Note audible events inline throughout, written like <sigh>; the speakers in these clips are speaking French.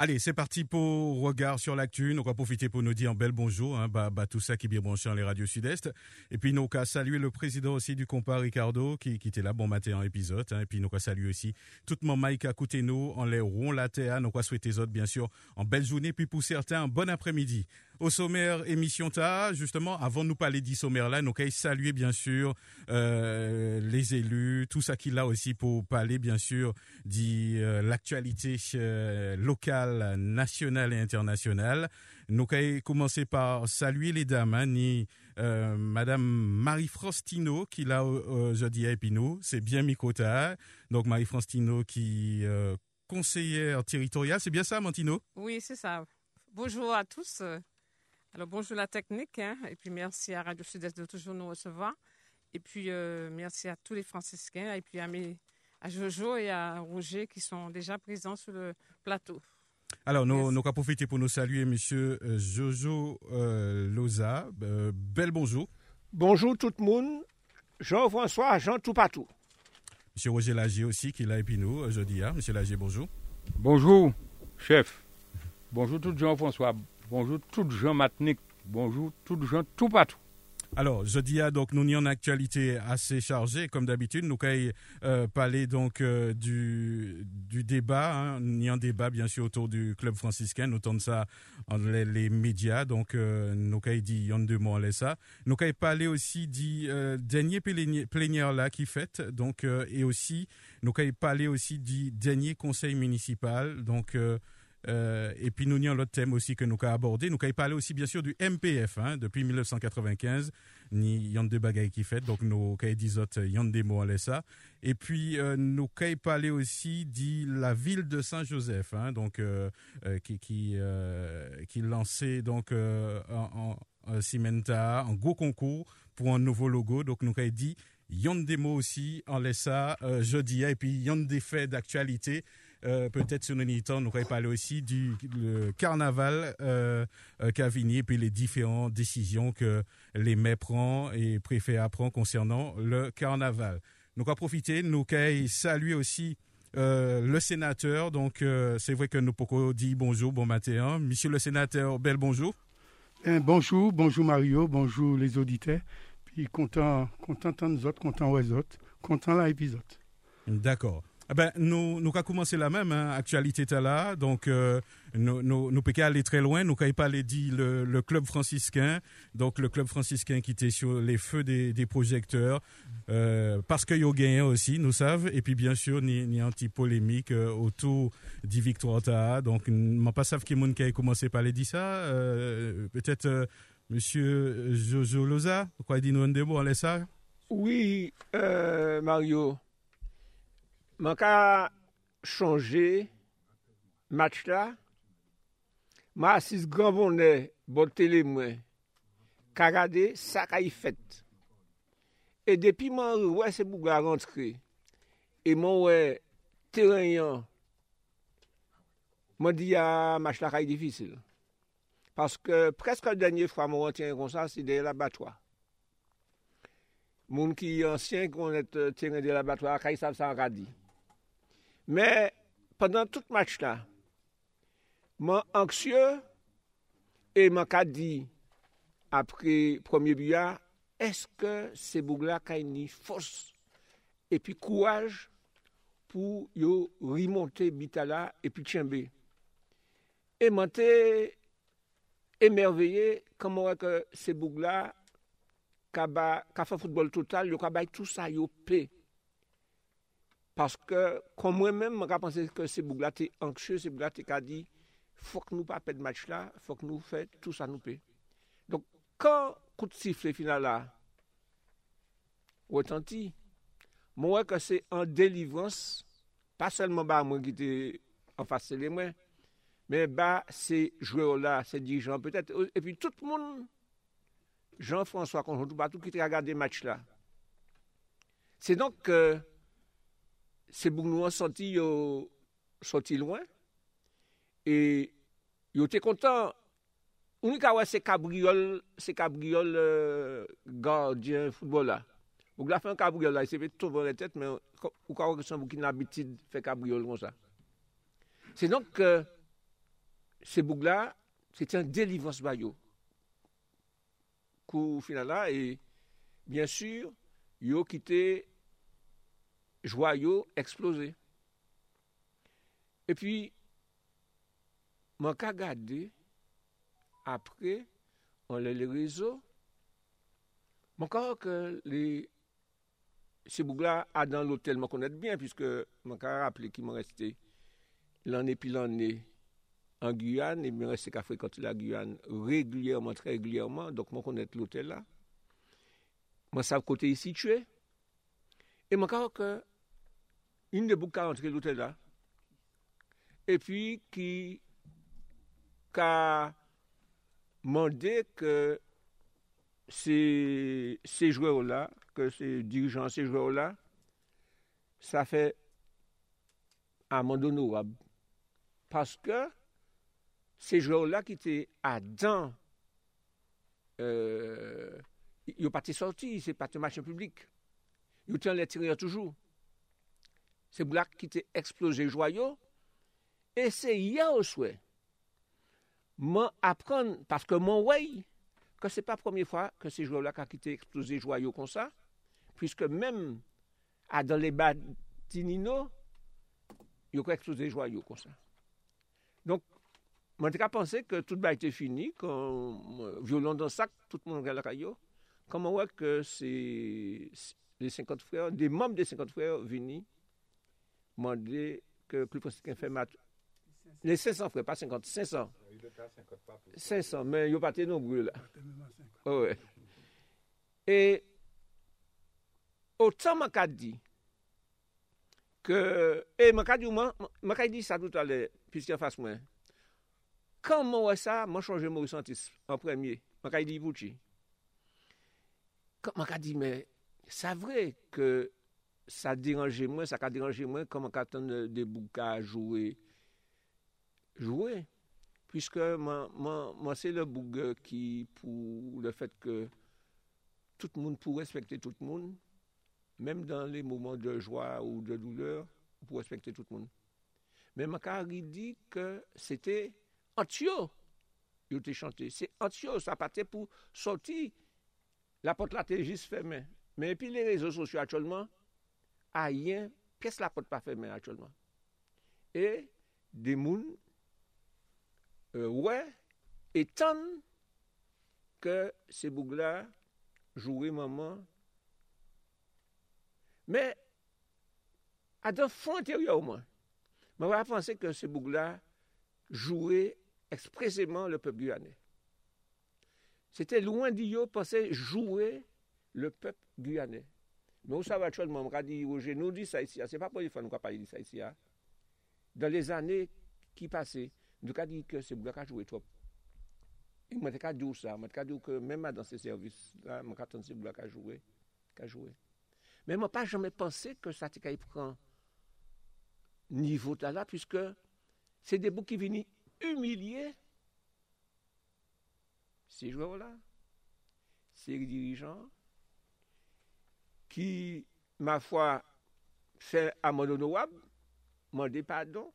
Allez, c'est parti pour Regard sur l'actu. Nous allons profiter pour nous dire un bel bonjour, hein, bah, bah, tout ça qui est bien branché dans les radios sud-est. Et puis nous allons saluer le président aussi du compas Ricardo qui, qui était là bon matin en épisode. Hein, et puis nous allons saluer aussi tout monde Mike à côté nous, en les rond la terre. Nous allons souhaiter autres bien sûr en belle journée. Puis pour certains, un bon après-midi. Au sommaire émission ta, justement, avant de nous parler du sommaire là, nous allons saluer bien sûr euh, les élus, tout ça qu'il a aussi pour parler bien sûr de euh, l'actualité euh, locale, nationale et internationale. Nous allons commencer par saluer les dames, hein, ni Madame Marie Frostino qui l'a aujourd'hui à Épinot, c'est bien Mikota. Donc Marie Frostino qui conseillère territoriale, c'est bien ça, Mantino Oui, c'est ça. Bonjour à tous. Alors bonjour la technique, hein, et puis merci à Radio Sud-Est de toujours nous recevoir. Et puis euh, merci à tous les franciscains, et puis à, mes, à Jojo et à Roger qui sont déjà présents sur le plateau. Alors, nous, nous allons profiter pour nous saluer Monsieur euh, Jojo euh, Loza. Euh, bel bonjour. Bonjour tout le monde. Jean-François, Jean tout partout. Monsieur Roger Lagier aussi qui est là et puis nous aujourd'hui. Hein. Monsieur Lagier, bonjour. Bonjour, chef. Bonjour tout Jean-François. Bonjour tout Jean Matnik. Bonjour tout Jean tout partout. Alors, jeudi, ah, donc, nous avons une actualité assez chargée, comme d'habitude. Nous allons euh, parler donc euh, du, du débat. Hein. Nous avons un débat, bien sûr, autour du club franciscain. Nous de ça dans les, médias. Donc, euh, nous allons y a deux mots, ça. Nous parler aussi du euh, dernier plénière, là qui fait. Donc, et aussi, nous allons parler aussi du dernier conseil municipal. Donc, euh, et puis nous avons l'autre thème aussi que nous avons abordé. Nous avons parlé aussi bien sûr du MPF hein, depuis 1995. Il y a deux bagailles qui fait, donc nous avons dit autres, y a à ça. Et puis euh, nous avons parlé aussi de la ville de Saint-Joseph, hein, donc euh, euh, qui qui qui lançait donc en, en, en Cimenta un gros concours pour un nouveau logo. Donc nous avons dit y a aussi en euh, jeudi et puis y a des d'actualité euh, peut-être sur temps, nous allons parler aussi du le carnaval euh, euh, Cavigny et puis les différentes décisions que les maires prennent et préfets prennent concernant le carnaval. Nous allons profiter, nous allons saluer aussi euh, le sénateur. Donc, euh, c'est vrai que nous pouvons dire bonjour, bon matin. hein. Monsieur le sénateur, bel bonjour. Eh, bonjour, bonjour Mario, bonjour les auditeurs. Puis content, content de nous autres, content aux autres, content là épisode. D'accord. Eh ben, nous, nous allons commencer la même hein, actualité t'as là. Donc, euh, nous, nous, nous pouvons aller très loin. Nous allons parler dit le, le club franciscain. Donc, le club franciscain qui était sur les feux des, des projecteurs. Euh, parce qu'il y a gagné aussi, nous savons. Et puis, bien sûr, il y a un petit polémique euh, autour du victoire t'as. Donc, je ne pas savent qui est qui a commencé par les dire ça. Euh, Peut-être, euh, monsieur Jojo Loza, quoi dit nous on laisse ça? Oui, Mario. Man ka chanje match la, ma asis gran bonè bon tele mwen, ka gade sa ka yi fet. E depi man wè se pou ga rentre, e man wè teren yan, man di ya match la ka yi difisil. Paske preske denye fwa mwen rentre kon sa, se de la batwa. Moun ki ansyen kon et teren de la batwa, ka yi sav sa an ka di. Men, pandan tout match la, man anksye, e man ka di, apre premier buya, eske se Bougla ka ni fos, epi kouaj, pou yo rimonte Bitala epi Tchembe. E man te emerveye, kaman wè ke se Bougla, ka, ka fa foutbol total, yo ka bay tout sa yo pey. Paske, kon mwen men, mwen ka panse ke se boug la te anksye, se boug la te ka di, fok nou pa pet match la, fok nou fe tout sa nou pe. Donk, kan kout sifle final la, wotanti, mwen wè ke se an delivrans, pa selman ba mwen ki te an fase le mwen, men ba se jwe ou la, se dirijan petet, e pi tout moun, Jean-François Conjontou Batou ki te a gade match la. Se donk, euh, se bouk nou an santi yo santi lwen, e yo te kontan, ou ni kawa se kabriol, se kabriol euh, gardien foutbol la. Bouk la fe an kabriol la, e se pe tovore tet, men ou kawa ki san bouk inabitid fe kabriol kon sa. Se donk, euh, se bouk la, se te an delivans bayo. Kou final la, e bien sur, yo ki te jwayo eksplose. E pi, man ka gade, apre, an le le rezo, man ka wak lè se bougla a dan l'hotel man konet bien, piske man ka rappele ki man reste l'anè pi l'anè an Guyane, e mi reste ka frekante la Guyane regulyèrman, tre regulyèrman, donk man konet l'hotel la. Man sav kote yi sitwe, e man ka wak il ne peut pas rentrer l'hôtel là. Et puis, qui a demandé que ces, ces joueurs-là, que ces dirigeants, ces joueurs-là, ça fait un monde honorable. Parce que ces joueurs-là qui étaient à dents, euh, ils n'ont pas été sortis, c'est pas de marché public. Ils ont tiré toujours. se blak ki te eksplose jwayo, e se ya ou swe, man apren, paske man wey, ke se pa promye fwa ke se jwayo la ka ki te eksplose jwayo kon sa, pwiske menm a dan le batinino, yo ka eksplose jwayo kon sa. Donk, man te ka panse ke tout ba ite fini, kon violon dan sak, tout moun gala kayo, kon man wey ke se... les 50 frères, des membres des 50 frères vini mwen de ke kli fwosik en fè mat, le 500 frèr, pa 50, 500, 500, men yo pati nou brou la. Ouwe. E, otan man ka di, ke, e man ka di ou man, man ka di sa tout ale, piski an fas mwen, kan man wè sa, man chanje mou sentis, an premye, man ka di vouchi. Man ka di, men, sa vre, ke sa diranje mwen, sa ka diranje mwen koman katan debou ka jowe. Jowe. Piske mwen se le bouge euh, ki pou le fet ke tout moun pou respekte tout moun, menm dan le mouman de jwa ou de douleur, pou respekte tout moun. Men Makari di ke se te antyo yo te chante. Se antyo, sa pate pou soti la pot la te jis femen. Men epi le rezo sosyo atcholman, a yen, kes la pot pa feme atcholman. E de moun Ouè, etan ke se boug la jouwe maman. Me, adan fon anteryo ou man, man wè a panse ke se boug la jouwe ekspreseman le pep Guyane. Sete louan di yo panse jouwe le pep Guyane. Men ou sa va chon mwen mwen ka di Roje, nou di sa isi ya, se pa pou li fwa nou ka pali di sa isi ya. Dan les ane ki pase, nou ka di ke se mwen a jowe trop. E mwen te ka di ou sa, mwen te ka di ou ke menman dan se servis, mwen ka ton se mwen a jowe. Ka jowe. Men mwen pa jame pense ke sa te ka yi pran nivou ta la, pwiske se de bou ki vini umilye se jowe ou la, se dirijan, ki, ma fwa, se amon onowab, de padon.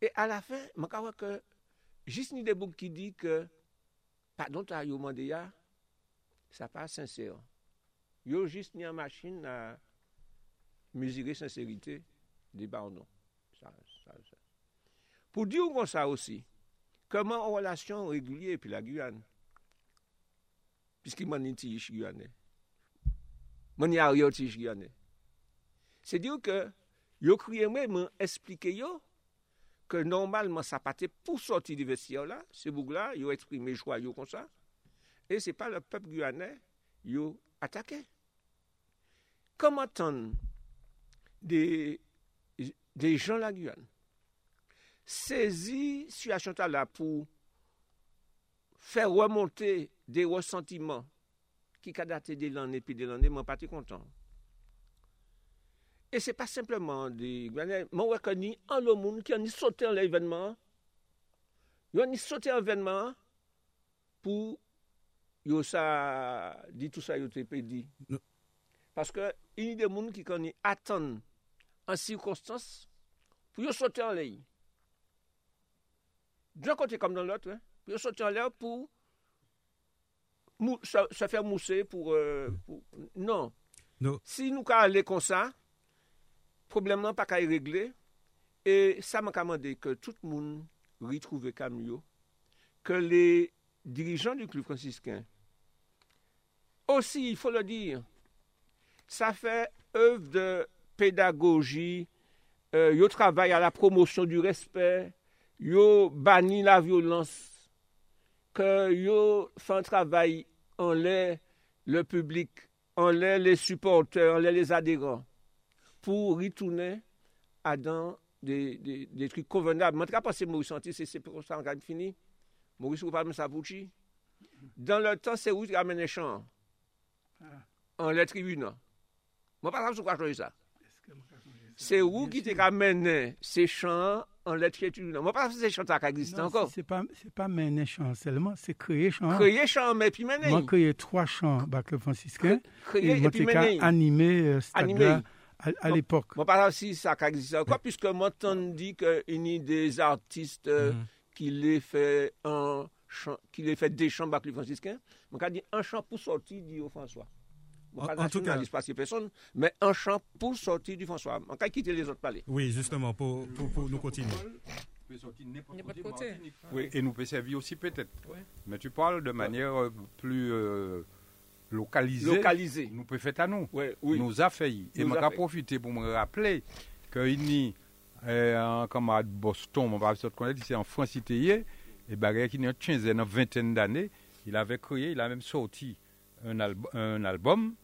E a la fin, man ka wè ke, jis ni de bouk ki di ke, padon ta yo mande ya, sa pa sensèr. Yo jist ni an machin na mizire sensèrite de ba anon. Sa, sa, sa. Pou di ou kon sa osi, keman an relasyon regulye pi la Guyane, Piski man nin ti yish Guyane. Man yar yo ti yish Guyane. Se diyo ke, yo kriye mwen mwen esplike yo, ke normalman sa pate pou soti di vestiyo la, se boug la, yo eksprime jwa yo kon sa, e se pa le pep Guyane, yo atake. Koman ton de, de jan la Guyane? Sezi, si a chanta la pou fè remonte de ressentiman ki kadate de lan epi de lan e mwen pati kontan. E se pa simplement di, mwen wè koni an lò moun ki an ni sote an lè evenman, yo an ni sote an evenman pou yo sa di tout sa yo te pe di. Paske yon de moun ki koni atan an sirkonstans pou yo sote an lè. Djan kote kom nan lot, wè. Yo soti an lè pou se fè mousè euh, pou... Non. Si nou ka alè kon sa, problem nan pa ka y regle, e sa man kamande ke tout moun ritrouve kam yo, ke le dirijan du klub francisken, osi, il faut le dire, sa fè oeuvre de pédagogie, euh, yo travay a la promotion du respect, yo bani la violence, ke yo san travay an lè le publik, an lè le supporteur, an lè les adhérents, pou ritounen adan de trik konvenable. Mwen tra pa se Maurice Santé, se se pou sa an kan fini, Maurice ou pa mè sa pouchi, dan le tan se ou tra mè nè chan, an lè tribunan. Mwen pa sa mè sou kwa choye sa. Se ou ki te ka mè nè se chan Moi, pas ces champs qui existent encore. C'est pas, c'est pas mener champs seulement, c'est créer champs. Créer champs, mais puis mener. Moi, créer trois champs, bac le franciscain. Créer et, puis mener. Animer, euh, animer. À, à l'époque. Moi, pas si ça existe encore, puisque moi, on dit qu'il y a des artistes euh, mm. qui les fait qui des champs bac le franciscain. Moi, dit un champ pour sortir dit François en, tout cas, personne, mais un champ pour sortir du François. On va quitter les autres palais. Oui, justement, pour, pour, nous continuer. Oui, et nous peut servir aussi peut-être. Mais tu parles de manière euh, plus euh, localisée. Localisée. Nous peut faire à nous. Oui, Nous a failli. et je vais profiter pour me rappeler qu'il y a un camarade Boston, on va se connaître, c'est en France, et ben, qui a une quinzaine, une vingtaine d'années, il avait créé, il a même sorti un, un album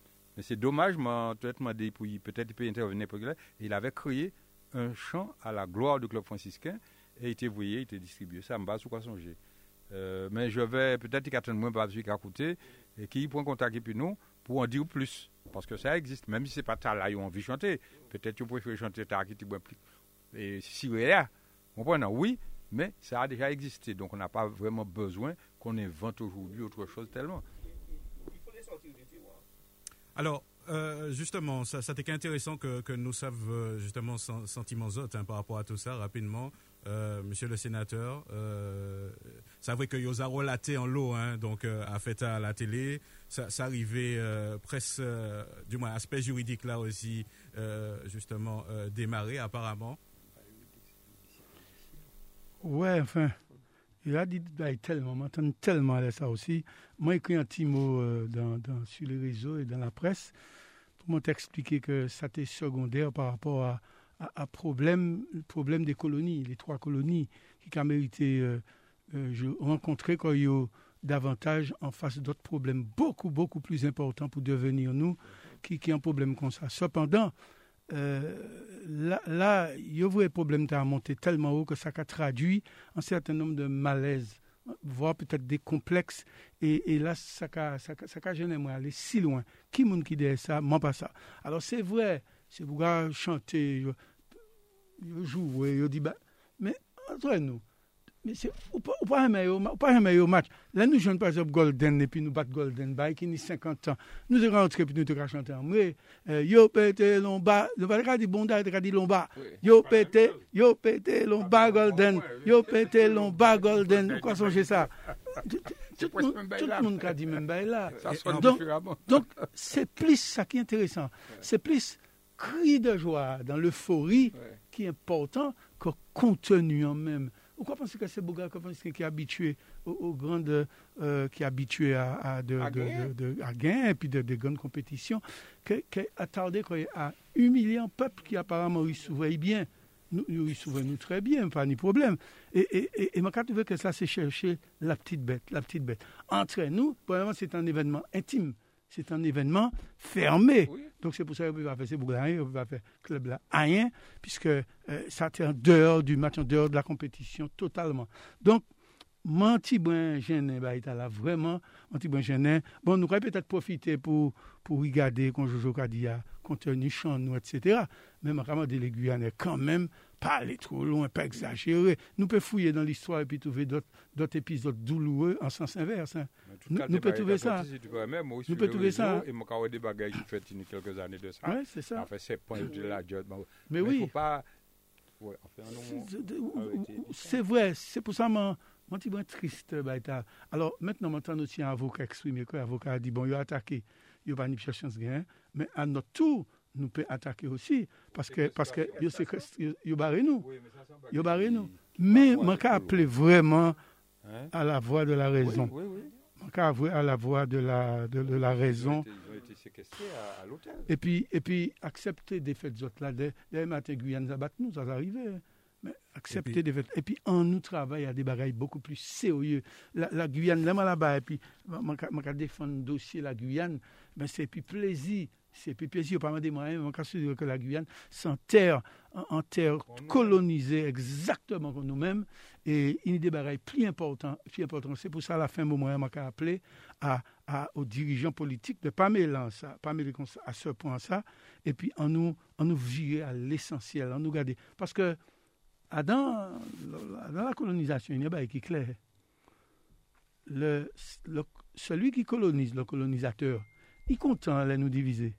mais c'est dommage, peut-être m'a dit, peut-être il peut intervenir pour là. Il avait créé un chant à la gloire du club franciscain et il était voué, il était distribué. Ça me base quoi songer. Euh, mais je vais peut-être qu'il y a moins par à côté et qui prend contact avec nous pour en dire plus. Parce que ça existe, même si ce n'est pas ta là, ont envie de chanter. Peut-être que vous préférez chanter ta qui plus. Et si vous êtes comprenez? Oui, mais ça a déjà existé. Donc on n'a pas vraiment besoin qu'on invente aujourd'hui autre chose tellement. Alors, euh, justement, ça, ça été intéressant que, nous savions euh, justement sentiments autres hein, par rapport à tout ça rapidement. Euh, monsieur le sénateur, euh, c'est vrai que Yosa relaté en l'eau, hein, donc à fait à la télé, ça, ça arrivait presque, du moins aspect juridique là aussi, justement démarré apparemment. Ouais, enfin, il a dit tellement, m'entend tellement à ça aussi. Moi, écrit un petit mot euh, dans, sur les réseaux et dans la presse pour m'expliquer que ça était secondaire par rapport à, à, problème, le problème des colonies, les trois colonies qui ont mérité euh, euh, rencontrer a davantage en face d'autres problèmes beaucoup, beaucoup plus importants pour devenir nous, qui, qui ont un problème comme ça. Cependant, là, là, il y a un problème a monté tellement haut que ça a traduit un certain nombre de malaises voire peut-être des complexes. Et, et là, ça a, ça, ça moi aller si loin. Qui monde qui dit ça, moi pas ça. Alors c'est vrai, c'est pour chanter, jouer, je dis, bah, mais entre nous, mais c'est ou pas ou pas aimer ou pas aimer au match. Là nous jouons par exemple Golden et puis nous battre Golden by qui a 50 ans. Nous devons rentrer puis nous devons chanter en moi euh, yo pété lomba ne va pas dire bonda il dit lomba. Yo pété yo pété lomba Golden. Yo pété lomba Golden. Quoi songer ça. Tout le monde a dit même là. Donc donc c'est plus ça qui est intéressant. C'est plus cri de joie dans l'euphorie qui est important que contenu en même pourquoi pensez que c'est Boga qui est habitué aux, grandes, euh, qui est habitué à, à, de, à, de, de, à gain et puis de, de grandes compétitions, qui est attardé à humilier un peuple qui apparemment il souveille bien. Nous, nous très bien, pas de problème. Et, et, et, et ma trouvé que ça, c'est chercher la petite bête, la petite bête. Entre nous, premièrement, c'est un événement intime c'est un événement fermé. Donc c'est pour ça qu'on ne pas faire on ne peut pas faire club là, rien, puisque euh, ça est en dehors du match, en dehors de la compétition totalement. Donc, Manti Brin Genet ba ita la, vreman, Manti Brin Genet, bon nou kwen petet profite pou pou rigade kon Jojo Kadia, kontenu chan nou, etc. Men makaman de l'Eguyane, kan men, pa ale tro loun, pa exagere, nou pe fouye dan l'histoire, epi touve dot epizot douloure, an sens inverse. Nou pe touve sa. Nou pe touve sa. E makawe de bagay ki fèt ini kelke zane de sa. Ouais, c'est ça. Fè se point de la diot. Mais oui. Mais faut pas... C'est vrai, c'est pour ça man... Mwen ti mwen trist bayta. Alors, maintenant, mwen tan nou ti an avoka eksprime kwe, avoka a di, bon, yo atake, yo pa ni pcha chans gen, men an not tou, nou pe atake osi, paske yo sekres, yo bare nou. Yo bare nou. Men, mwen ka aple vreman a la voa de la rezon. Mwen ka avwe a la voa de la rezon. E pi, aksepte defet zot la, de mate Guyane Zabat nou, sa zarive. accepter des Et puis, en nous travaille à des bagailles beaucoup plus sérieux. La, Guyane, là, là-bas, et puis, je défendre le dossier la Guyane, mais c'est plus plaisir. C'est plus plaisir, pas des moyens, je dire que la Guyane, c'est en terre, en terre colonisée exactement comme nous-mêmes, et il y a des bagailles plus importants. Plus importants. C'est pour ça, à la fin, moi, je appelé à, à, aux dirigeants politiques de ne pas mêler ça, pas mêler à ce point ça, et puis en nous, en nous virer à l'essentiel, en nous garder. Parce que dans, la colonisation, il y a un qui est clair. Le, celui qui colonise, le colonisateur, il est content de nous diviser.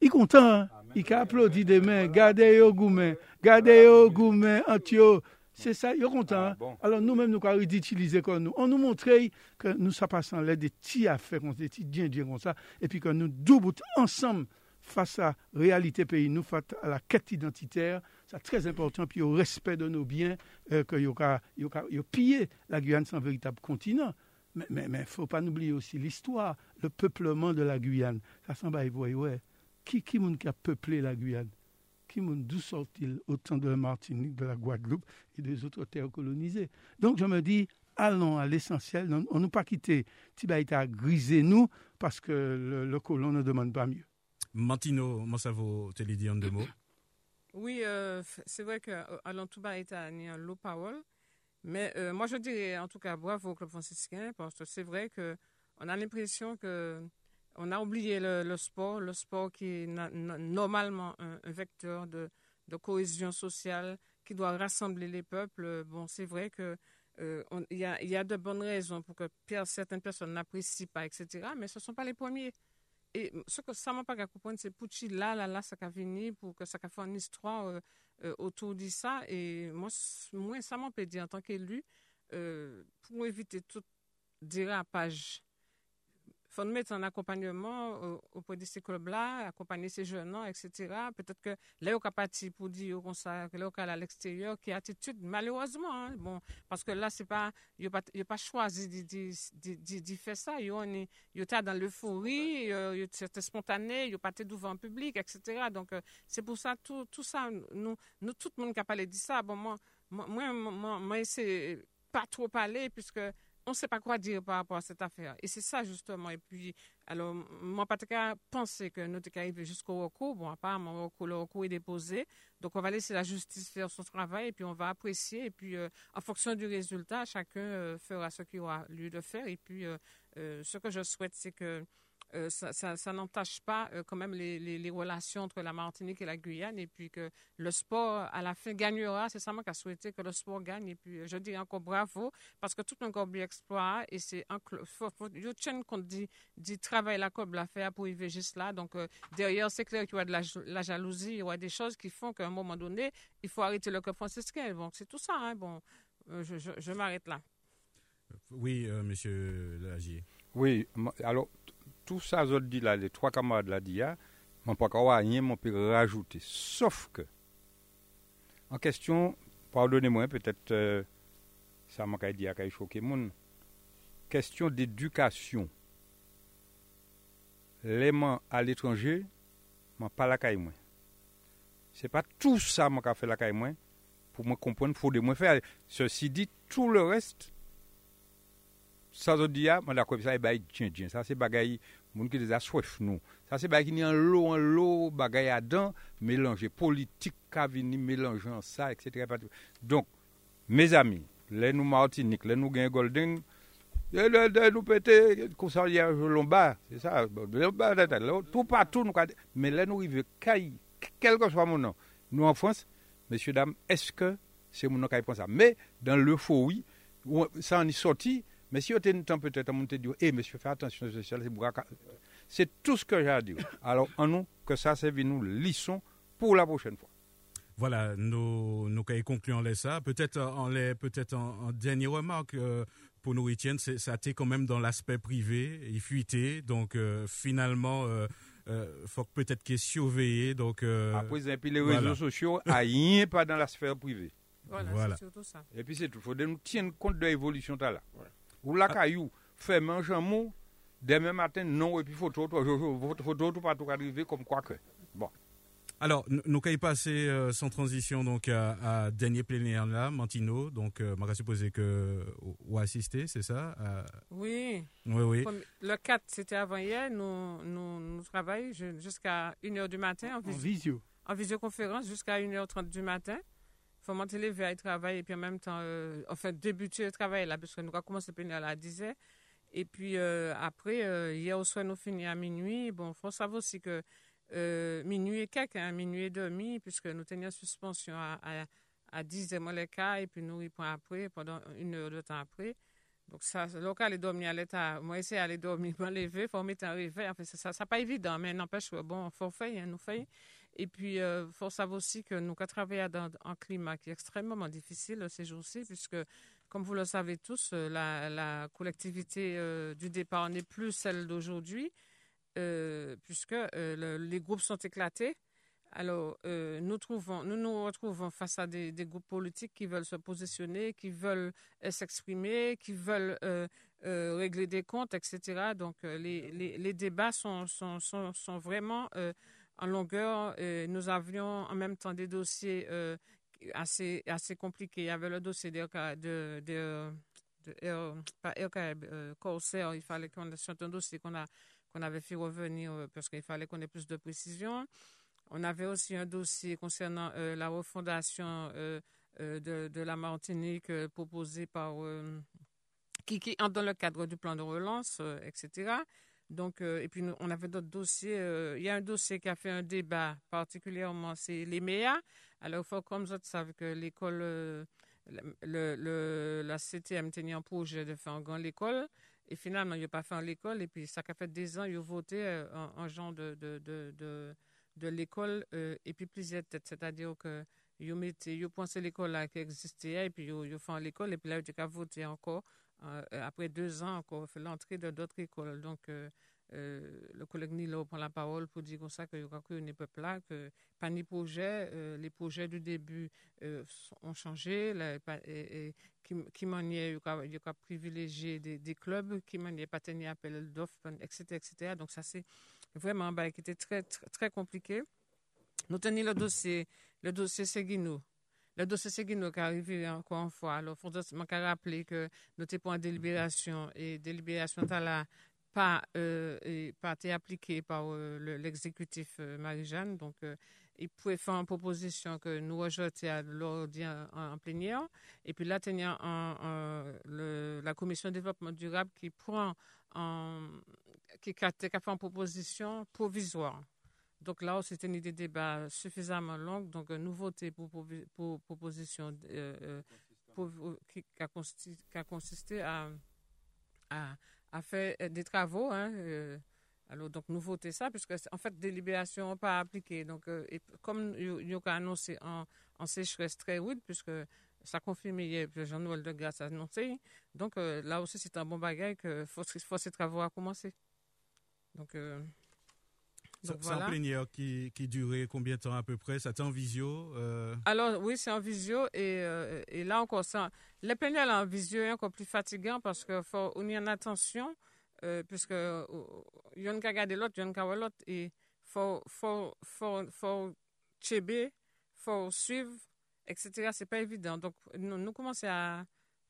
Il est content. Il applaudit des mains. Gardez yo gourmet. Gardez yo gourmet. Antio. C'est ça, il est content. Ah, Alors nous-mêmes, nous avons d'utiliser comme nous. On nous montre que nous sommes passant là des petits affaires, des petits comme ça, et puis que nous doublons ensemble face à la réalité pays, nous face à la quête identitaire, c'est très important, puis au respect de nos biens, euh, que yo yo pillé la Guyane sans véritable continent. Mais il ne faut pas oublier aussi l'histoire, le peuplement de la Guyane. Ça semble ouais, ouais. Qui qui qui a peuplé la Guyane? Qui d'où sort-il autant de la Martinique, de la Guadeloupe et des autres terres colonisées? Donc je me dis, allons à l'essentiel. On ne nous pas quitter Tibaïta griser nous parce que le, le colon ne demande pas mieux. Mantino Monsavo, tu dit en deux mots? Oui, euh, c'est vrai qu'Alain Touba est un low power. Mais euh, moi, je dirais en tout cas bravo au club franciscain parce que c'est vrai qu'on a l'impression que on a oublié le, sport, le sport qui est normalement un, vecteur de, cohésion sociale qui doit rassembler les peuples. Bon, c'est vrai que euh, il y, a, y, a, de bonnes raisons pour que certaines personnes n'apprécient pas, etc. Mais ce ne sont pas les premiers. Et ce que ça m'a pas comprendre, c'est pour là, là, là, ça a venu pour que ça a fait une histoire euh, autour de ça. Et moi, moi ça m'a dit en tant qu'élu, euh, pour éviter tout dérapage faut nous mettre en accompagnement euh, auprès de ces clubs-là, accompagner ces jeunes, etc. Peut-être que là, on parti pour dire qu'on ça, là, à l'extérieur, qui attitude, malheureusement, hein, bon, parce que là, c'est pas, il a pas, pas choisi de, faire ça. Il était dans l'euphorie, c'était spontané, il pas devant le public, etc. Donc, euh, c'est pour ça, tout, tout ça, nous, nous, tout le monde qui a parlé de ça, bon, moi, moi, moi, moi, moi c'est pas trop parler, puisque on ne sait pas quoi dire par rapport à cette affaire. Et c'est ça, justement. Et puis, alors, moi, pas penser que nous arrivés jusqu'au recours. Bon, apparemment, le recours est déposé. Donc, on va laisser la justice faire son travail et puis on va apprécier. Et puis, euh, en fonction du résultat, chacun euh, fera ce qu'il aura lieu de faire. Et puis, euh, ce que je souhaite, c'est que euh, ça, ça, n'entache pas euh, quand même les, les, relations entre la Martinique et la Guyane et puis que le sport à la fin gagnera. C'est ça moi qui a souhaité que le sport gagne et puis je dis encore bravo parce que tout un corps exploit et c'est un faut, faut, qu'on dit, dit travail la cob la faire pour y juste là. Donc euh, derrière c'est clair qu'il y a de la, jalousie, il y a des choses qui font qu'à un moment donné il faut arrêter le club franciscain. Donc c'est tout ça. Hein. Bon, je, je, je m'arrête là. Oui, Monsieur Lagier. Oui, alors tout ça, je dis les trois camarades là, dit, mon pas rien, mon rajouter. Sauf que, en question, pardonnez-moi, peut-être, euh, ça m'a dit à choquer mon question d'éducation. L'aimant à l'étranger, m'a pas la caille moi. C'est pas tout ça m'a fait la caille moi pour me comprendre, faut de moi faire. Ceci dit, tout le reste, ça je dis, moi d'accord, ça, eh ça c'est bagaille moun qui des soif nous ça c'est bagay qui en l'eau en l'eau bagay à dents mélanger politique qu'a venu mélangeant ça etc donc mes amis nous Martinique, les nous gain Golden, nous péter conseillère Lombard, c'est ça, tout partout, nous, mais là nous arrivons, quel que soit mon nom, nous en France, messieurs, dames, c'est mon nom qui pense ça? Mais dans l'euphorie, ça en est sorti, mais si on était temps peut-être à monter dire, eh, monsieur, fais attention, c'est tout ce que j'ai à dire. <laughs> Alors, en nous, que ça serve nous leçon pour la prochaine fois. Voilà, nous, nous concluons ça. Peut-être en, peut-être en, dernière remarque, euh, pour nous, Etienne, ça a été quand même dans l'aspect privé, il fuité, donc euh, finalement, il euh, faut peut-être qu'il surveiller. Donc, Après, et puis les réseaux sociaux, rien pas dans la sphère privée. Voilà, c'est surtout ça. Et puis c'est tout, il faut nous tenir compte de l'évolution là. Ou la caillou, fait manger un mot, demain matin, non, et puis photo, photo, tout pas tout arriver comme quoi que. Bon. Alors, nous allons passer euh, sans transition donc à, à dernier plénière là, Mantino. Donc, euh, je supposé que ou assister, c'est ça Oui. Oui, oui. le 4, c'était avant hier. Nous, nous, nous travaillons jusqu'à 1h du matin en, visio. En visioconférence jusqu'à 1h30 du matin. Il faut monter les veilles, travailler et puis en même temps, euh, enfin, débuter le travail là, parce que nous avons commencé à 10h. Et puis euh, après, hier au soir, nous finissons à minuit. Bon, il faut savoir aussi que euh, minuit et quelques, hein, minuit et demi, puisque nous tenions suspension à, à, à 10 h les cas, et puis nous, y après, pendant une heure de temps après. Donc, ça, le local est dormi à l'état. Moi, essayé d'aller dormir, <laughs> me lever, faut mettre un réveil. En fait, ça, ça pas évident, mais n'empêche, bon, faut faire, hein, nous faire. Et puis, il euh, faut savoir aussi que nous, avons travaillé dans un climat qui est extrêmement difficile ces jours-ci, puisque, comme vous le savez tous, euh, la, collectivité du départ n'est plus celle d'aujourd'hui. Euh, puisque euh, les groupes sont éclatés. Alors, euh, nous, nous retrouvons face à des, groupes politiques qui veulent se positionner, qui veulent s'exprimer, qui veulent régler des comptes, etc. Donc, les, débats sont vraiment en longueur. nous avions en même temps des dossiers assez, assez compliqués. Il y avait le dossier de, de, de, de, pas Corsair, il fallait qu'on ait un dossier qu'on a avait fait revenir euh, parce qu'il fallait qu'on ait plus de précision. On avait aussi un dossier concernant euh, la refondation euh, de, la Martinique proposée par qui, qui entre dans le cadre du plan de relance, etc. Donc, et puis on avait d'autres dossiers. il y a un dossier qui a fait un débat particulièrement, c'est les MEA. Alors, il faut comme vous savez que l'école, le, la CTM tenait un projet de faire grand l'école. Et finalement, il n'a pas fait l'école. Et puis, ça a fait des ans, il a voté euh, en, genre de, de, de, l'école. Euh, et puis, plusieurs têtes. C'est-à-dire que il a pensé l'école là qui existait. Et puis, il a fait l'école. Et puis là, il a voté encore. Euh, après deux ans, encore, fait l'entrée de d'autres écoles. Donc, euh, le collègue Nilo prend la parole pour dire comme ça que peuple là, que pas ni projet, euh, les projets du début euh, ont changé, et, qui, maniait, il y a privilégié des, clubs, qui maniait pas tenir appel d'offres, etc., etc. Donc ça c'est vraiment bah, qui était très, très, compliqué. Nous tenions le dossier, le dossier Seguino. Le dossier Seguino qui est arrivé encore une fois. Alors, il faut rappeler que nous étions pour délibération et délibération là pas, euh, pas été appliqué par euh, l'exécutif euh, Marie-Jeanne. Donc, il pouvait faire une proposition que nous rejetions à l'ordre en, plénière. Et puis là, tenir la commission de développement durable qui prend en, qui, a fait une proposition provisoire. Donc là, c'était une des débats suffisamment longue. Donc, nous votons pour, pour, proposition qui, a consisté, qui, a consisté, à, à fait euh, des travaux. Hein, euh, alors, donc, nous votons ça, puisque, en fait, délibération pas appliquée. Donc, euh, et comme il a annoncé en, en sécheresse très rude, puisque ça confirme hier, Jean-Noël de Grasse a annoncé. Donc, là aussi, c'est un bon bagage que faut, faut ces travaux à commencer. Donc, c'est en plénière qui, qui durait combien de temps à peu près? C'était en visio euh? Alors oui, c'est en visio et, euh, et là encore, ça, les plénières en visio est encore plus fatigant parce qu'il faut y en attention euh, puisque il y a une qui regarder l'autre, il y a une qui l'autre et faut faut faut faut il faut suivre, etc. C'est pas évident. Donc nous, nous commençons à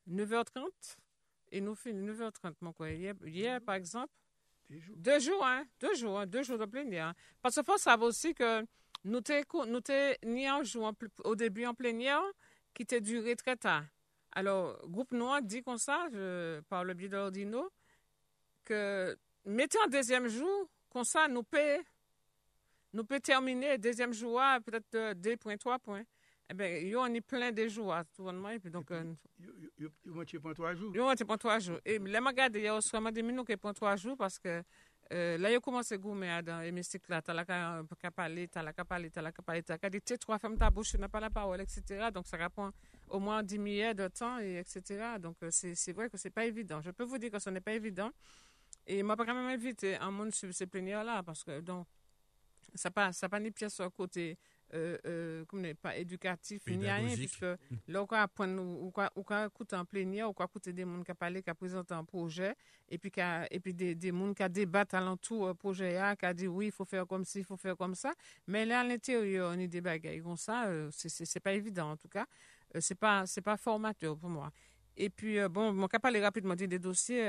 9h30 et nous finissons 9h30. Mon quoi. hier par exemple deux jours, hein? Deux jours, hein? Deux jours de plénière. Parce qu'il faut savoir aussi que nous jour au début en plénière qui t'a duré très tard. Alors, groupe noir dit comme ça, je, par le biais de l'ordino, que mettez en deuxième jour, comme ça, nous peut, nous peut terminer deuxième jour, peut-être 2.3 points. Eh bien, il y a plein de jours, tout le monde. donc, il y a point trois jours. Il y a point trois jours. Et là, je regarde, il y a aussi des minutes qui point trois jours parce que euh, là, il a commencé à goumer dans l'hémicycle, là, t'as la qu'à parler, t'as la qu'à parler, t'as la qu'à parler, t'as dit, tu trois femmes ta bouche, n'as pas la parole, etc. Donc, ça répond au moins 10 minutes de temps, et etc. Donc, euh, c'est vrai que c'est pas évident. Je peux vous dire que ce n'est pas évident. Et moi, pas quand même invité un monde sur ces plénières-là, parce que, donc, ça pas, ça pas ni pièce sur côté euh, euh, comme pas éducatif ni rien puisque là on va apprendre ou quoi écouter en plénière ou quoi écouter des gens qui parlé qui présenté un projet et puis et puis des des gens qui débattent alentour euh, projet là qui dit oui il faut faire comme ci il faut faire comme ça. Mais là à l'intérieur on y des bagailles comme ça euh, c'est c'est pas évident en tout cas. Euh, c'est pas c'est pas formateur pour moi. Et puis bon mon cas parler rapidement des dossiers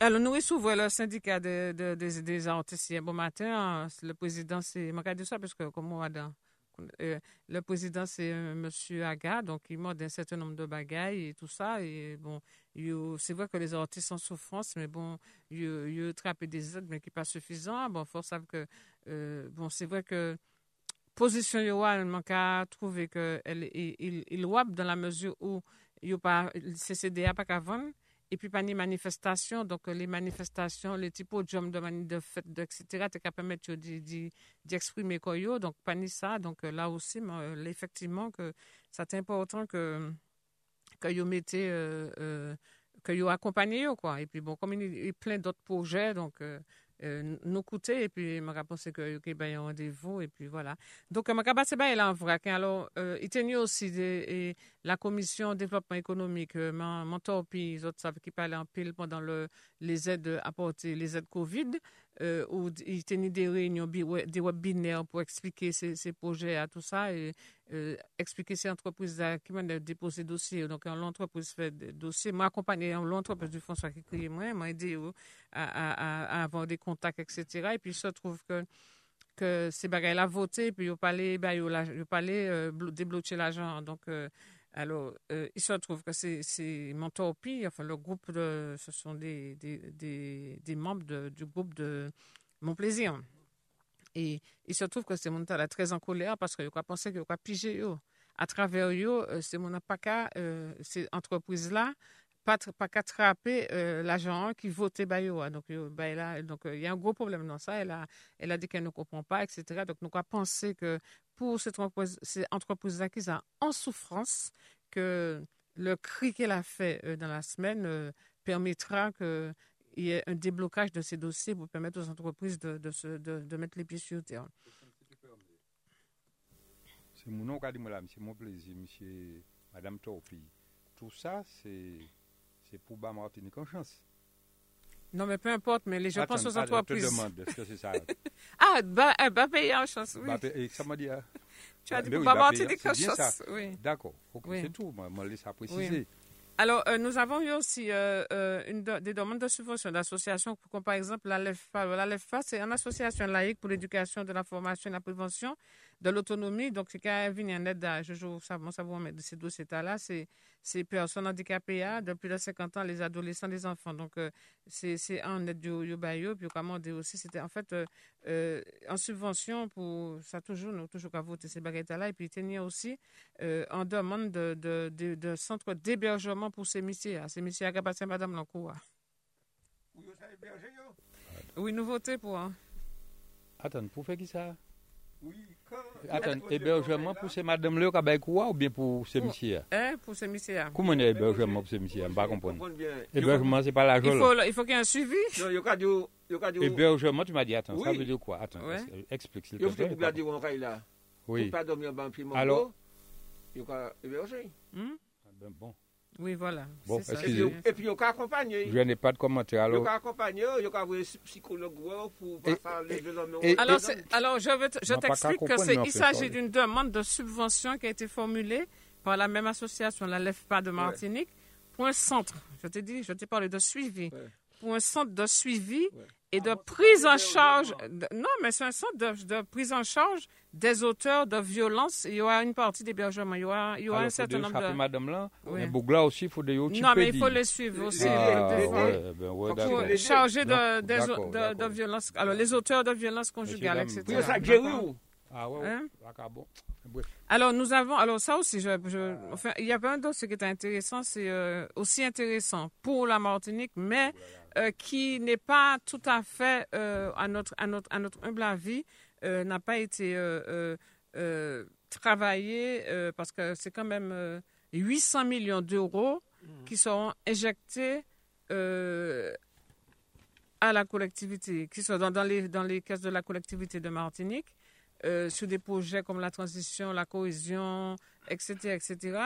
alors, nous recevons le syndicat de, de, des artistes bon matin. Hein. Le président, c'est. Je ça parce que, comme on dans. Euh, le président, c'est euh, M. Aga, donc il m'a un certain nombre de bagailles et tout ça. Et bon, c'est vrai que les artistes sont en souffrance, mais bon, ils trappent des aides, mais qui pas suffisant. Bon, il faut savoir que, euh, bon, c'est vrai que position Yoa, à trouver qu'elle il, il, dans la mesure où il pas, le CCDA pas qu'à vendre. Et puis, pas de manifestations. Donc, les manifestations, les types de de, de fête, etc., tu peux permettre d'exprimer quoi Donc, pas ça. Donc, là aussi, euh, effectivement, que c'est important que, que vous mettez, euh, euh, que vous accompagnez, quoi. Et puis, bon, comme il y a plein d'autres projets, donc, euh, nous coûter et puis je pense que y a un rendez-vous et puis voilà. Donc je pense que là en vrai alors euh, il tenait aussi la commission développement économique euh, mon puis les autres savent qui parlaient en pile pendant le, les aides apportées les aides Covid euh, où il tenait des réunions, des webinaires pour expliquer ces, ces projets à tout ça et euh, expliquer ces entreprises qui vont déposer dossier. Donc, l'entreprise fait des dossiers. Moi, accompagné l'entreprise du François qui crée moi, m'a aidé euh, à, à, avoir des contacts, etc. Et puis, il se trouve que que ces bagages-là voté, puis il fallait, ben, il fallait euh, débloquer l'argent. Donc, alors, euh, il se trouve que c'est Montorpi, enfin, le groupe ce sont des, membres du groupe de Mon Plaisir. Et il se trouve que c'est mon est très en colère parce qu'il a pensé qu'il a pigé À travers eux, euh, c'est mon pas euh, ces entreprises-là, pas, pas qu'attraper euh, l'agent qui votait Bayo. Donc, ben, là, donc, il y a un gros problème dans ça. Elle a, elle a dit qu'elle ne comprend pas, etc. Donc, nous avons pensé que pour cette sont en souffrance, que le cri qu'elle a fait euh, dans la semaine euh, permettra qu'il y ait un déblocage de ces dossiers pour permettre aux entreprises de, se, de, mettre les pieds sur terre. C'est mon nom, c'est mon plaisir, monsieur, madame Torpi. Tout ça, c'est pour bas Martinique en. Non, mais peu importe, mais les gens pensent aux entreprises. Je te demande, est-ce que c'est ça? <laughs> ah, bah, bah payer en chance, oui. Bah, et ça m'a dit, hein? Tu as dit pour bas Martinique en chance, oui. D'accord, okay, c'est tout, moi, je laisse ça préciser. Oui. Alors, euh, nous avons eu aussi euh, euh, une des demandes de subvention d'associations, comme par exemple la LEFA. La LEFA, c'est une association laïque pour l'éducation, de la formation et la prévention de l'autonomie. Donc, c'est quand vient en aide à, je joue, ça, bon, ça vous de ces dossiers-là, c'est ces personnes handicapées hein, de plus de 50 ans, les adolescents, les enfants. Donc, euh, c'est en aide du Yobayo. Puis, comment dire aussi, c'était en fait euh, euh, en subvention pour, ça toujours, nous, toujours qu'à voter ces baguettes-là. Et puis, il y a aussi en demande de, de, de, de centre d'hébergement pour ces messieurs. Ces messieurs, à passer Madame Lancourt. Oui, nous votons pour. Hein. Attends, pour faire qui ça? Oui, Attends, hébergement pour ces madame là ou bien pour ces messieurs? Hein, pour ces messieurs. Comment est hébergement pour ces messieurs? Je ne comprends pas. Hébergement, c'est pas la Il faut, il faut qu'il y ait un suivi. Non, il y a Hébergement, tu m'as dit, attends, ça veut dire quoi? Attends, explique s'il te plaît. Il faut que tu là. Oui. Pour pas dormir dans le Alors? Il y a héberger. Hmm? Ah ben bon. Oui, voilà. Bon, excusez Et puis, il y a accompagner. Je n'ai pas de commentaire. Alors... Il y a accompagner, il y a un psychologue pour faire les Alors, alors, je, vais je t'explique qu'il s'agit d'une demande de subvention qui a été formulée par la même association, la LEFPA de Martinique, pour un centre. Je t'ai dit, je t'ai parlé de suivi. Pour un centre de suivi et de prise en charge. non, mais c'est un centre de, prise en charge des auteurs de violences. Il y aura une partie d'hébergement. Il y aura, il y aura un certain nombre de. Madame là, oui. là aussi, il faut des Non, mais il faut les suivre aussi. Ah, ouais, ben ouais, pour charger de, de, de, violences. Alors, les auteurs de violences conjugales, etc. Ah ouais, hein? Alors, nous avons, alors ça aussi, je, je, enfin, il y a un d'autres qui est intéressant, c'est euh, aussi intéressant pour la Martinique, mais euh, qui n'est pas tout à fait, euh, à, notre, à, notre, à notre humble avis, n'a pas été travaillé parce que c'est quand même 800 millions d'euros mm. qui seront injectés à la collectivité, qui sont dans, dans, les, dans les caisses de la collectivité de Martinique. Euh, sur des projets comme la transition, la cohésion, etc., etc.,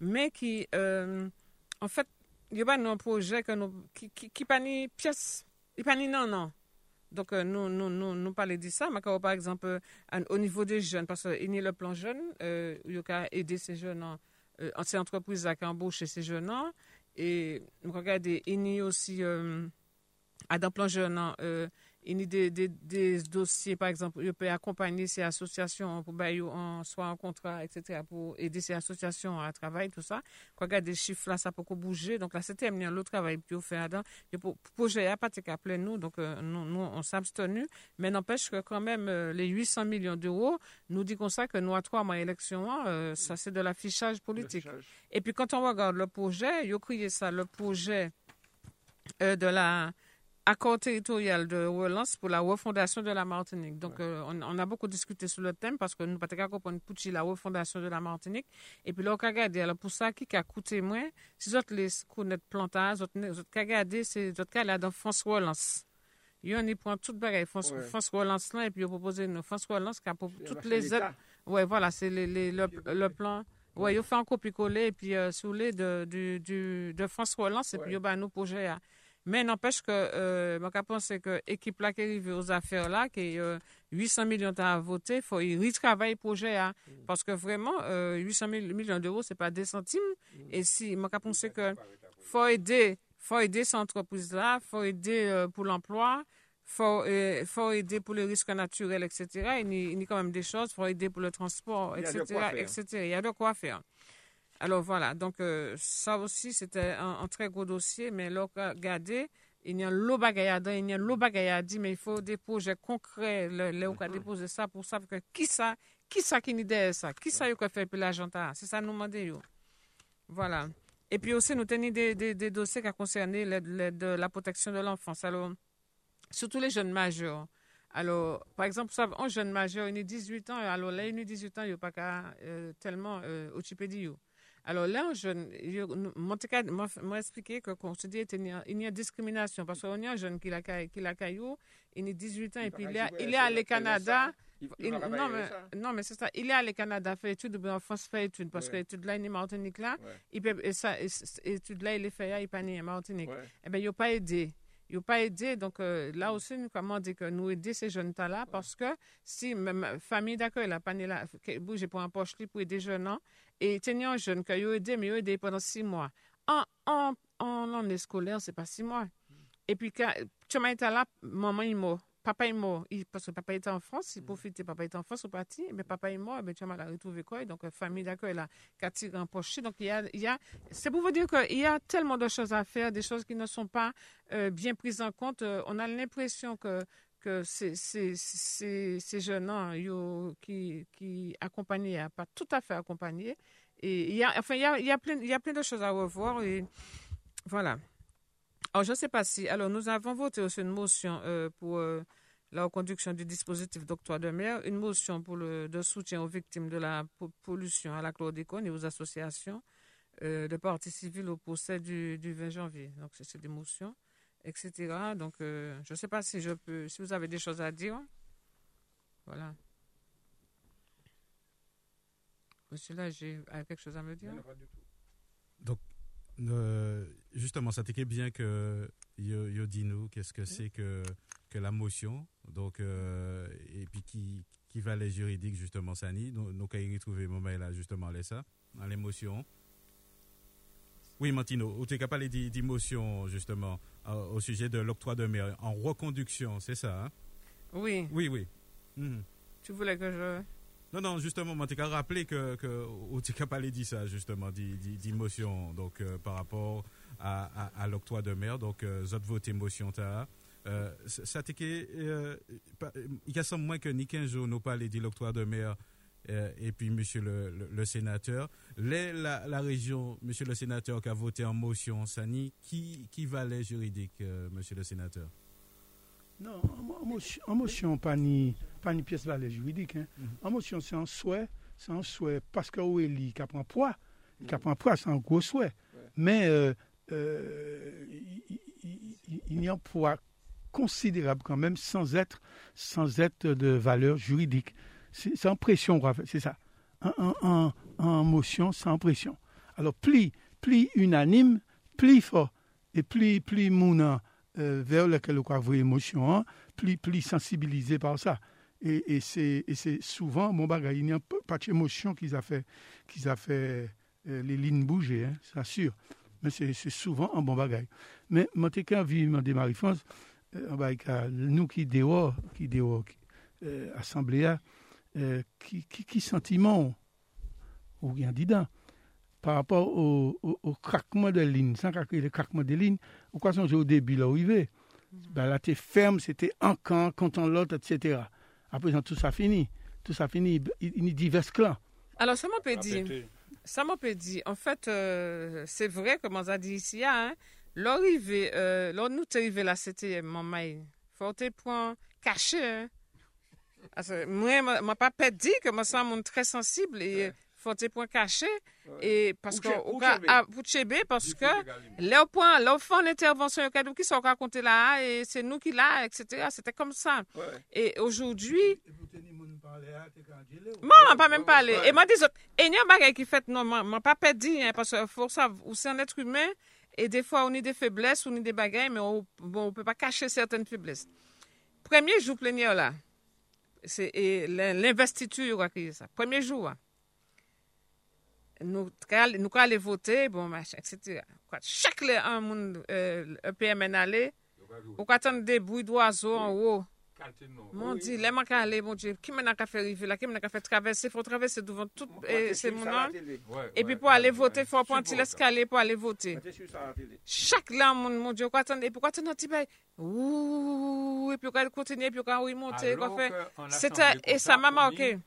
mais qui, euh, en fait, il y a pas un projet que nous, qui, qui, pas pièce, il pas non, non. Donc, euh, nous, nous, nous, nous de ça, mais par exemple, au niveau des jeunes, parce qu'il y a le plan jeune, a aider ces jeunes, en, ces entreprises qui embauchent ces jeunes, et nous a aussi, à plan jeune, a des, des, des, dossiers, par exemple, il peut accompagner ces associations pour en, soit en contrat, etc., pour aider ces associations à travailler, tout ça. Quand regarde des chiffres là, ça peut bouger. Donc là, c'était le travail que fait dedans. Pour projet, il n'y a pas de nous, donc euh, nous, nous, on s'abstenu. Mais n'empêche que quand même, euh, les 800 millions d'euros, nous dit comme ça que nous, à trois mois d'élection, euh, ça c'est de l'affichage politique. Et puis quand on regarde le projet, il a crié ça, le projet de la accord territorial de relance pour la refondation de la Martinique. Donc, euh, on, a beaucoup discuté sur le thème parce que nous, pas comprendre pour la refondation de la Martinique. Et puis là, on a regardé, alors pour ça, qui a coûté moins, si vous les connaître plantage, vous avez regardé, c'est là dans France Relance. Il y a un point tout bagaille France, France Relance là, et puis il a proposé une France Relance qui a pour toutes les aides. Oui, voilà, c'est les, le, le, plan. Oui, il a fait un copier-coller, et puis euh, sous les de, du, du, de France Relance, et puis il y a un projet à mais n'empêche que, euh, je pense que l'équipe là qui arrive aux affaires là, qui a 800 millions à voter, il faut retravailler le projet. Hein, mm. Parce que vraiment, 800 euh, millions d'euros, ce n'est pas des centimes. Mm. Et si, je pense que faut aider, faut aider ces entreprises-là, il faut aider euh, pour l'emploi, il faut, faut, aider pour les risques naturels, etc. Il y, a, quand même des choses, il faut aider pour le transport, etc. etc. Il y a de quoi faire. Alors voilà, donc euh, ça aussi c'était un, très gros dossier, mais là, regardez, il y a lot il y a lot dit, mais il faut des projets concrets, là où on déposer ça pour savoir que qui ça, qui ça qui idée ça, qui ça qui fait pour l'argent c'est ça nous demandons. Voilà. Et puis aussi, nous tenons des, des, dossiers qui concernent la protection de l'enfance. Alors, surtout les jeunes majeurs. Alors, par exemple, ça, un jeune majeur, il a 18 ans, alors là, il a 18 ans, il n'a pas euh, tellement euh, de alors là, je, m'a expliqué que qu'on se dit qu'il y a discrimination parce qu'on y a un jeune qui l'a qui l'a caillou, il a 18 ans et puis il est, il est allé au Canada. non, mais, non, mais c'est ça. Il est allé au Canada faire études, ou en France faire études, parce que l'étude là, il est Martinique là. Il peut, et ça, étude là, il est fait, il pas né Martinique. Eh bien, il n'a pas aidé. Il n'a pas aidé. Donc, euh, là aussi, nous, comment dire que nous aider ces jeunes-là, parce que si ma famille d'accueil, la pas là, j'ai pour un poche pour aider jeunes, et tenir un jeune qui a aidé, mais il a aidé pendant six mois. En, en, en année scolaire, c'est pas six mois. Et puis, quand tu m'as été là, maman est mort. Papa est mort. parce que papa était en France, il profitait. Papa était en France, est parti. Mais papa est mort, et tu m'as retrouvé quoi. Donc, famille d'accueil, là, en poche. Donc, il y a, il y a c'est pour vous dire qu'il y a tellement de choses à faire, des choses qui ne sont pas euh, bien prises en compte. Euh, on a l'impression que que ces, ces, ces, ces jeunes yo, qui, qui pas tout à fait accompagnés. Et il y a, enfin, il y a, il y a, plein, il y a plein de choses à revoir. Et voilà. Alors, je ne sais pas si. Alors, nous avons voté aussi une motion euh, pour euh, la reconduction du dispositif d'octroi de mer, une motion pour le de soutien aux victimes de la pollution à la chlordécone et aux associations euh, de parties civiles au procès du, du 20 janvier. Donc, c'est des motions etc. Donc, euh, je ne sais pas si je peux, si vous avez des choses à dire. Voilà. Monsieur là, j'ai quelque chose à me dire? Donc, euh, justement, ça t'écrit bien que yo, dit nous qu'est-ce que c'est que, que la motion, donc, euh, et puis qui, qui va les juridiques, justement, ça Nous, nous, quand il retrouve mon mail là, justement, les ça, dans l'émotion. Oui, Martino, vous êtes capable d'émotion, justement, au sujet de l'octroi de mer en reconduction, c'est ça, hein? Oui. Oui, oui. Mhm. Tu voulais que je... Non, non, justement, t'ai rappelé que, que capable dit ça, justement, d'émotion, donc, par rapport à, l'octroi de mer, donc, euh, votre émotion, t'as... Euh, ça que euh, il y a moins que ni 15 jours nous parlé de l'octroi de mer euh, et puis monsieur le, sénateur. La, la, région monsieur le sénateur qui a voté en motion Sani qui qui valait juridique monsieur le sénateur? Non en motion, en pas ni pas ni pièce valeur juridique hein. Mhm. en motion c'est un souhait c'est un souhait parce que Oueli qui prend poids qui prend poids c'est un gros souhait mais il, n'y a pas considérable quand même sans être, sans être de valeur juridique. C'est en pression, c'est ça. En, en, motion, sans pression. Alors, plus, plus unanime, plus fort, et plus, plus mouna euh, vers lequel on voit émotion, plus, plus sensibilisé par ça. Et, et c'est souvent, mon bagage, il n'y a pas d'émotion qu'ils a fait, qu'ils a fait euh, les lignes bouger, hein, c'est sûr. Mais c'est souvent un bon bagage. Mais, moi, quand vu Marie-France, euh, nous qui dehors, qui dehors, euh, assemblée, euh, qui, qui, qui sentiment ou bien dedans par rapport au, au, craquement de ligne, sans craquer le craquement de ligne, ou quoi son au début là où il est, ben là t'es ferme, c'était un camp contre l'autre, etc. Après tout ça fini, tout ça fini, il, y a divers clans. Alors ça m'a pas dit, ça m'a pas dit. En fait, euh, c'est vrai comme on a dit ici, hein, L'arrivée, euh, lors nous arrivé là, c'était mon mail. Faut point caché. Hein. moi, m'a pas dit que moi, monde très sensible et Fote pou an kache, pou chebe, paske lè ou pou an, lè ou fon l'intervention yo kadou ki sa ou ka konte la, se nou ki la, etc. Sete kom sa. E oujoudwi... Mwen an pa men pale. E mwen dizot, enyan bagay ki fet, mwen pa pedi, paske fòr ou se an etre humen, e defwa ou ni de febles, ou ni de bagay, men ou pe pa kache certaine febles. Premye jou plenye ou la, l'investitu yo akriye sa. Premye jou wa. nou ka ale vote, bon machan, etc. Kwa chak le an moun euh, EPMN ale, ou kwa tan de bouy do azo an wou. Mon di, le man ka ale, mon di, ki men an ka fe rive la, ki men an ka fe travesse, fò travesse douvan tout se mounan. E pi pou ale vote, fò pon ti les ka ale pou ale vote. Chak le an moun, mon di, ou kwa tan, e pou kwa tan an ti bay, ouuu, e pi ou ka kontinye, e pi ou ka ouy monte, e kwa fe. E sa mama ok.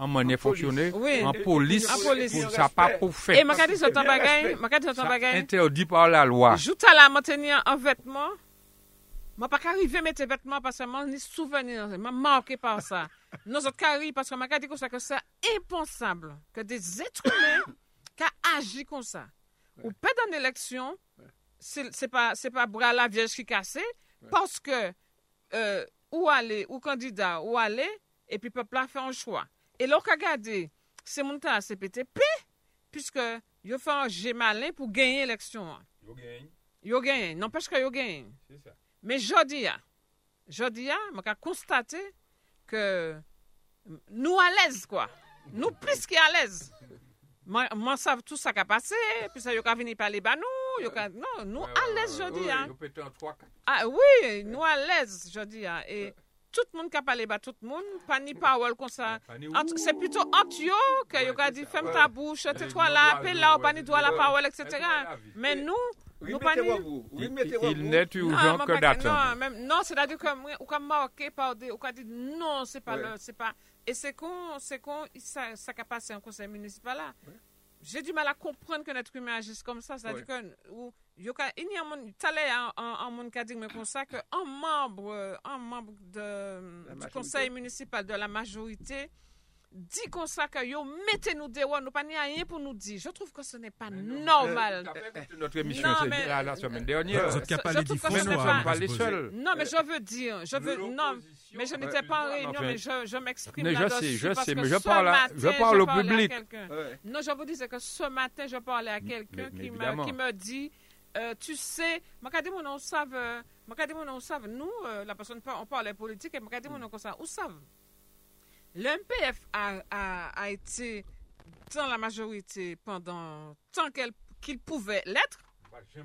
En monnaie fonctionner, en police, en police. pour ça pas pour faire. Et m'a dit ce temps bagaille, m'a dit ce temps bagaille. Interdit par la loi. Joute à la maintenir en vêtements. Je ne pas arriver à mettre vêtements parce que je suis souvenir, je suis marqué par ça. Nous autres arrivons parce que je dit que c'est impensable que des êtres humains qui agissent comme ça. Ou pas dans l'élection, ce n'est pas, pas bras la vierge qui casse, parce que euh, où aller, ou candidat, où aller, et puis le peuple a fait un choix. E lò ka gade, se moun tan se pete pe, piske yo fè an jemalen pou genye eleksyon an. Yo genye. Yo genye, non peske yo genye. Se sa. Men jodi ya, jodi ya, mwen ka konstate ke nou alèz kwa. Nou plis ki alèz. Mwen sav tout sa ka pase, pi sa yo ka vini pale ba nou, yo ka... Non, nou alèz jodi ya. Yo pete an 3-4. Ah, oui, nou alèz jodi ya. E... Tout le monde qui a parlé, bah tout le monde, pas ni parole comme ça. C'est plutôt entre eux que y a dit, ferme ta bouche, tais-toi là, appelle là, pas ni toi la parole, etc. Mais nous, il n'est urgent que d'attendre. Non, c'est-à-dire que on marqué par des, on dit non, c'est pas là, c'est pas. Et c'est con, c'est con, ça, ça a passé en conseil municipal là. J'ai du mal à comprendre que notre humain agisse comme ça. C'est-à-dire que, il y a un monde qui a dit comme ça qu'un membre, un membre de, du conseil municipal de la majorité dit comme ça que yo mettez-nous dehors, nous pas rien pour nous dire. Je trouve que ce n'est pas normal. Notre émission c'est la semaine dernière. Vous pas les pas les seuls. Non, mais je veux dire, je veux non, mais je n'étais pas en réunion, mais je, je m'exprime là Je sais, je sais, mais je parle, je parle au public. Non, je vous dis que ce matin, je parlais à quelqu'un qui me, qui me dit, euh, tu sais, je mon on savent, je on savent, nous, euh, la personne, on parle politique, et je mon on savent, où savent? L'MPF a, a, a, été dans la majorité pendant tant qu'elle qu'il pouvait l'être.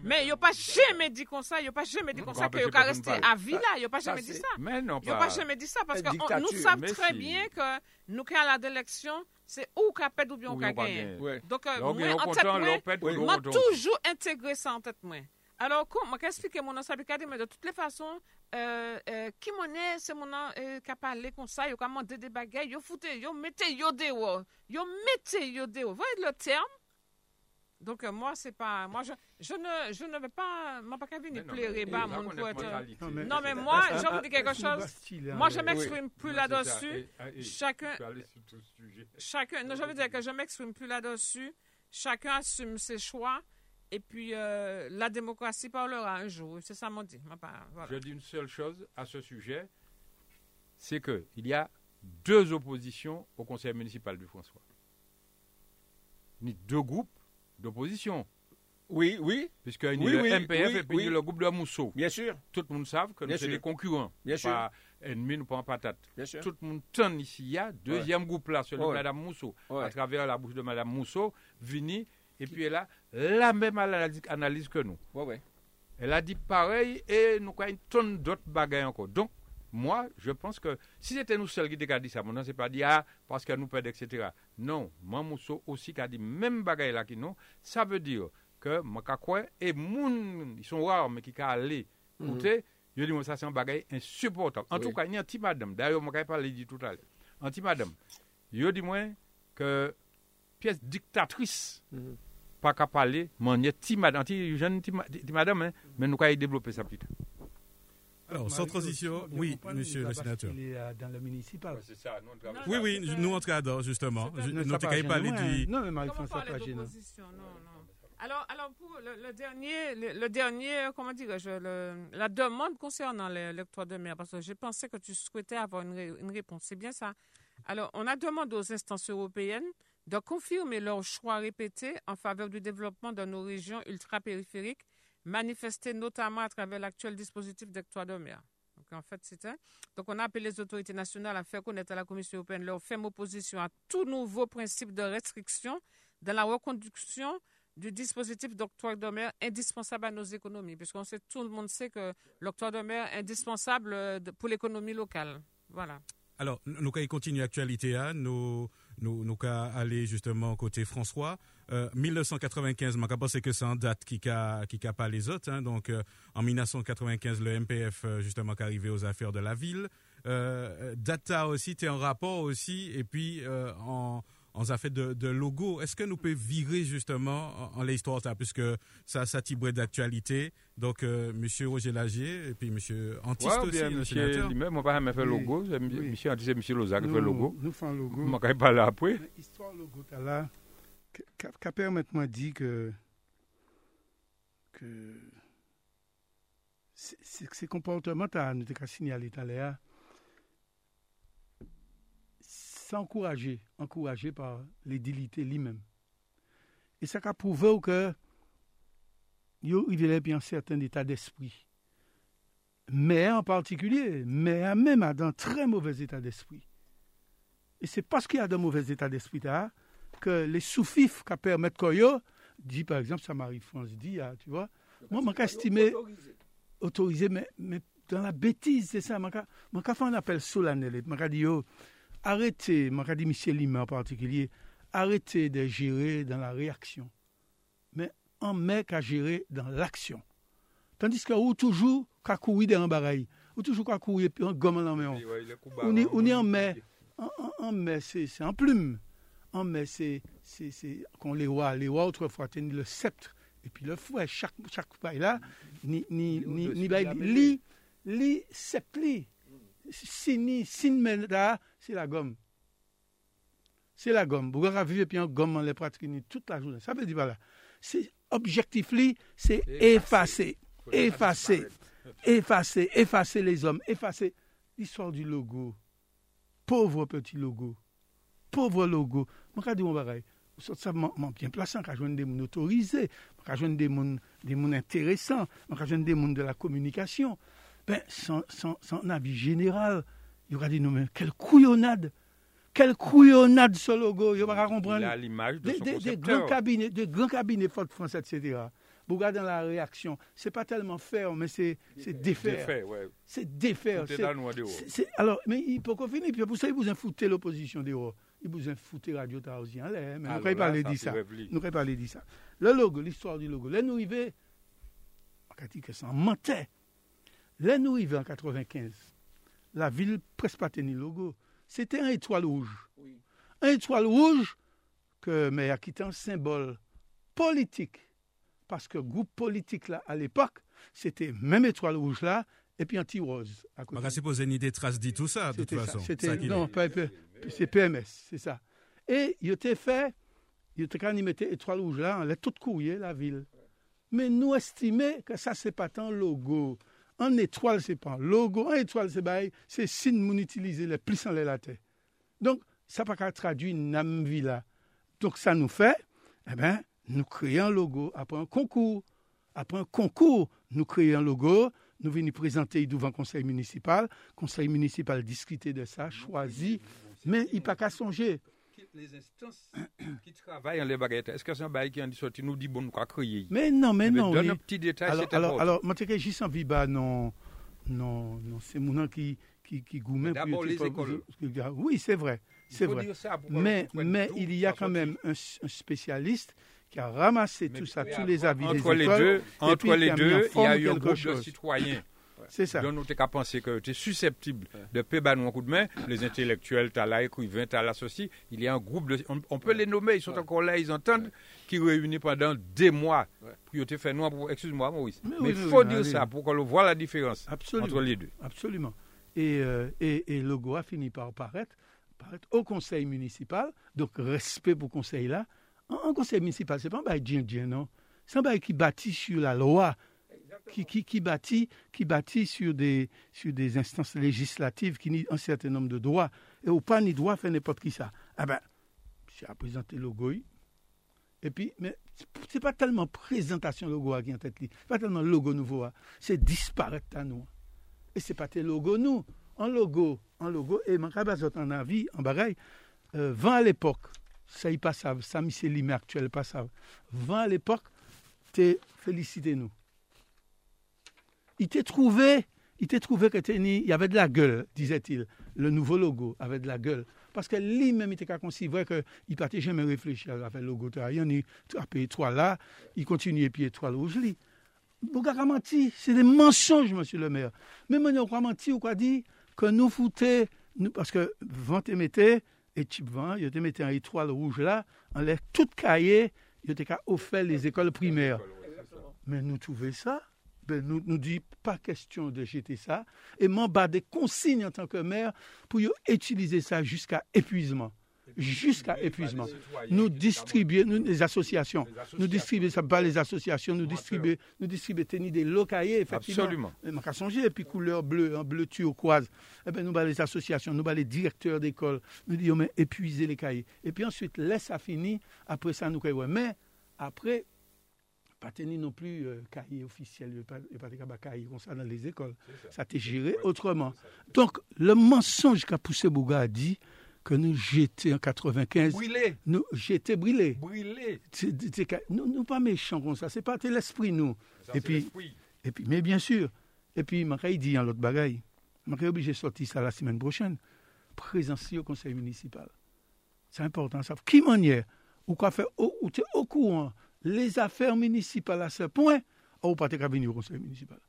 Men yo pa jeme di kon sa, yo pa jeme di kon sa ke yo ka reste avila, yo pa jeme di sa. Yo pa jeme di sa, paske nou sab tre bien ke nou kre ala de leksyon, se ou ka ped ou bien ou ka genyen. Donk mwen an tet mwen, mwen toujou integre sa an tet mwen. Alors kon, mwen ka esplike moun an sabi kade, men de tout le fason, ki mounen se mounan ka pale kon sa, yo ka mande de bagay, yo foute, yo mette yo dewo, yo mette yo dewo. Voye le term, Donc, moi, c'est pas. Moi, je, je, ne, je ne vais pas. Moi, pas venir pleurer, bah, mon poète. Non, mais moi, je vous dire quelque chose. Moi, je m'exprime plus là-dessus. Chacun. Chacun. Non, je veux dire que je m'exprime plus là-dessus. Chacun assume ses choix. Et puis, euh, la démocratie parlera un jour. C'est ça mon dit. Je dis une seule chose à ce sujet, c'est qu'il y a deux oppositions au conseil municipal du François. Ni deux groupes d'opposition. Oui, oui. Puisqu'il y a le MPF et puis le groupe de Mousseau. Bien sûr. Tout le monde sait que nous sommes des concurrents. Bien sûr. Pas ennemis, nous pas patate. Bien sûr. Tout le monde tient ici. Il y a deuxième groupe là, celui de Mme Mousseau. À travers la bouche de Mme Mousseau, Vini et puis elle a la même analyse que nous. Elle a dit pareil et nous avons une tonne d'autres bagages encore. Donc, moi, je pense que si c'était nous seuls qui étions dit ça, maintenant, c'est pas dit, ah, parce qu'elle nous perd, etc. Non, moi, Mousseau aussi qui a dit même bagaille là qui non, ça veut dire que Makakwe et Moun, ils sont rares, mais qui sont allés mhm. écouter, je dis, moi, ça, c'est un bagaille insupportable. En oui. tout cas, il y a un petit madame, d'ailleurs, je ne parlé dit tout à l'heure, un petit madame, je dis, moi, que pièce dictatrice, mm -hmm. pas qu'à parler, mon, il y a un petit madame, un petit jeune, petit madame, hein, mais nous, avons développé ça plus tard. Alors, sans transition, oui, monsieur le sénateur. Il est dans le municipal. c'est ça, nous, on oui, oui, nous on travaille justement. Nous parlé du. Non, mais Marie-François pas gênant. Non, non. Alors, alors pour le, dernier, le, dernier, comment dirais-je, la demande concernant l'électorat de mer, parce que j'ai pensé que tu souhaitais avoir une, une réponse. C'est bien ça. Alors, on a demandé aux instances européennes de confirmer leur choix répété en faveur du développement de nos régions ultra-périphériques, manifesté notamment à travers l'actuel dispositif d'octroi de mer. Donc, en fait, c'était. Donc, on a appelé les autorités nationales à faire connaître à la Commission européenne leur ferme opposition à tout nouveau principe de restriction dans la reconduction du dispositif d'octroi de mer indispensable à nos économies, puisqu'on sait, tout le monde sait que l'octroi de mer est indispensable euh, pour l'économie locale. Voilà. Alors, nous allons continuer l'actualité, hein. nous, nous, nous aller justement côté François. Euh, 1995, je pense que c'est en date qui a, qui a pas les autres. Hein. donc, euh, en 1995, le MPF, euh, justement, qui arrivé aux affaires de la ville. Euh, Data aussi, tu es en rapport aussi, et puis en on a fait de, logo. Est-ce que nous pouvons virer justement en, l'histoire puisque ça, ça d'actualité? Donc, euh, Monsieur Roger Lagier et puis Monsieur Antiste aussi, bien, le sénateur. Lui-même, moi, pas fait logo. Oui. Monsieur Antiste et Monsieur Loza qui fait logo. Nous faisons logo. Moi, pas là après. Histoire logo, as là, qu'a permis moi dit que que ces comportements, tu as signalé tout à l'heure, encouragé, par l'édilité lui-même. Et ça a prouvé que il avait bien un certain état d'esprit. Mais en particulier, mais même dans un très mauvais état d'esprit. Et c'est parce qu'il a de mauvais état d'esprit que les soufifs qui permettent que dit par exemple, ça Marie-France dit, ah, tu vois, moi, je estimé autorisé, mais, dans la bêtise, c'est ça. Je fait un appel solennel. Je dit, arrêtez, m'a dit M. Lima en particulier, arrêtez de gérer dans la réaction, mais en met qu'à gérer dans l'action. Tandis que ou toujours qu'à courir dans un barail, ou toujours qu'à courir puis en gomme en main. On est, on est en mai, en, mai, c'est en plume. En mai, c'est qu'on les voit, les voit autrefois tenaient le sceptre et puis le fouet, chaque, chaque paille là, ni, ni, ni, ni, li, li, sepli, sini, sin là, c'est la gomme. C'est la gomme. Vous avez vu, puis en gomme, les pratiques toute la journée. Ça veut dire, voilà. C'est objectif, c'est effacer, effacer, effacer, effacer les hommes, effacer l'histoire du logo. Pauvre petit logo. Pauvre logo. Je dis, mon pareil. Ça m'a bien placé, je joindre des gens autorisés, je joindre des gens, des gens intéressants, je joindre des gens de la communication. Ben, son avis général, il aura dit, mais quelle couillonnade quelle couillonnade ce logo, il pas comprendre. Il a l'image de des, son des, des grands cabinets, des grands cabinets France, etc. Vous regardez la réaction, c'est pas tellement faire, mais c'est défaire. Défaire, ouais. C'est défaire. C'est- alors, mais il peut qu'on finisse, puis pour ça, il vous a foutu l'opposition dehors. Il vous a foutu Radio Taosien, mais nous Alors ne là, parler ça, de c'est ça. Nous ne parler de ça. Le logo, l'histoire du logo. Là, nous arrivons, on a dit que ça en mentait. Là, nous arrivons en 95. La ville presque pas tenue logo. C'était un étoile rouge. Un étoile rouge que, mais a quitté un symbole politique. Parce que groupe politique là, à l'époque, c'était même étoile rouge là, et puis un petit rose à côté. On va supposer ni des traces dit tout ça, de toute C'était ça. façon. C'était non, est. pas- pas- c'est PMS, c'est ça. Et il était fait, il était quand il mettait étoile rouge là, on allait tout courir la ville. Mais nous estimons que ça c'est pas tant logo. En étoile c'est pas un logo, en étoile c'est bail, c'est signe mon utiliser les plus en l'air la terre. Donc ça pas qu'à traduire nam villa. Donc ça nous fait, eh ben, nous créons un logo après un concours. Après un concours, nous créons un logo, nous venons présenter devant le conseil municipal. Le conseil municipal discuter de ça, choisi, mais il n'y a pas qu'à songer. Les instances qui travaillent en les baguettes, est-ce que c'est un bail qui en dit sorti, nous dit bon, nous quoi créer Mais non, mais ben, non. Donne un petit détail, alors, alors, alors, moi, suis en viba, non, non, non, c'est mon qui, qui, qui gourmet. D'abord, les écoles. Oui, c'est vrai, c'est vrai. Mais, mais il y a quand même un, un spécialiste qui a ramassé Mais tout ça, tous les avis entre des les écoles. deux, entre les deux, il y a eu un groupe de chose. citoyens. C'est ça. Donc, nous t'es qu'à penser que tu es susceptible de payer un coup de main. Les intellectuels, tu as là, écrivains, tu as l'associé. Il y a un groupe de. On, on peut les nommer, ils sont encore là, ils entendent, qui réunissent pendant des mois. Pour te faire noir pour. Excuse-moi, Maurice. Mais Mais oui, il oui, faut oui, dire allez. ça pour qu'on le voit la différence Absolument. entre les deux. Absolument. Et, euh, et, et Logo a fini par paraître, paraître au conseil municipal. Donc, respect pour le conseil là. Un, un conseil municipal, c'est pas un bail djinn non. C'est un bail qui bâtit sur la loi, qui, qui, qui, bâtit, qui sur des, sur des instances législatives qui ont un certain nombre de droits. Et au pas ni droit faire n'importe qui ça. Ah ben, j'ai à présenter Logo. Et puis, mais c'est pas tellement présentation logo qui est en tête, c'est pas tellement logo nouveau, hein. c'est disparaître à nous. Et c'est pas tes logos nous. En logo, en logo, et kabazot en avis, en bagaille, euh, 20 à l'époque, ça y pas ça, c'est limé actuel pas ça. 20 à l'époque, t'es félicité nous. Il t'est trouvé, il t'est trouvé que t'es ni- il y avait de la gueule, disait-il. Le nouveau logo avait de la gueule. Parce que lui-même, il était qu'à considérer qu'il ne partait jamais réfléchir à faire le logo. Il y a étoile là, il continue et puis étoile rouge. Bouga a menti, c'est des mensonges, monsieur le maire. Moi, on a menti ou quoi dit que nous foutait, nous, parce que vent te mettait, et type vent, il te mettait étoile rouge là, on l'a tout cahier, il était qu'à offert les écoles primaires. Mais nous trouvons ça, nous nous dit pas question de jeter ça, et m'en bas des consignes en tant que maire pour utiliser ça jusqu'à épuisement. Jusqu'à épuisement. Nous distribuer, nous, les associations, nous distribuer ça pas les associations, nous distribuer, nous distribuer tenir des effectivement. Absolument. Et m'a qu'à songer, et puis couleur bleue, en bleu turquoise. Eh ben, nous, les associations, nous, les directeurs d'école, nous disons, mais épuiser les cahiers. Et puis ensuite, laisse ça finir, après ça, nous. Mais après, pas tenir non plus euh, cahier officiel, pas pas de cahier comme ça dans les écoles. Ça a été géré autrement. Donc, le mensonge qu'a poussé Bouga a dit que nous j'étais en 95, Brûlé, nous j'étais brûlé. brûlé. Nous, nous pas méchants comme ça, c'est pas l'esprit nous. Ça, Et puis, et puis, mais bien sûr, et puis, il dit en l'autre bagaille, je suis obligé de sortir ça la semaine prochaine, présence au conseil municipal. C'est important ça. Qui manière, ou quoi faire, ou, ou tu es au courant, les affaires municipales à ce point, ou pas qu'à venir au conseil municipal.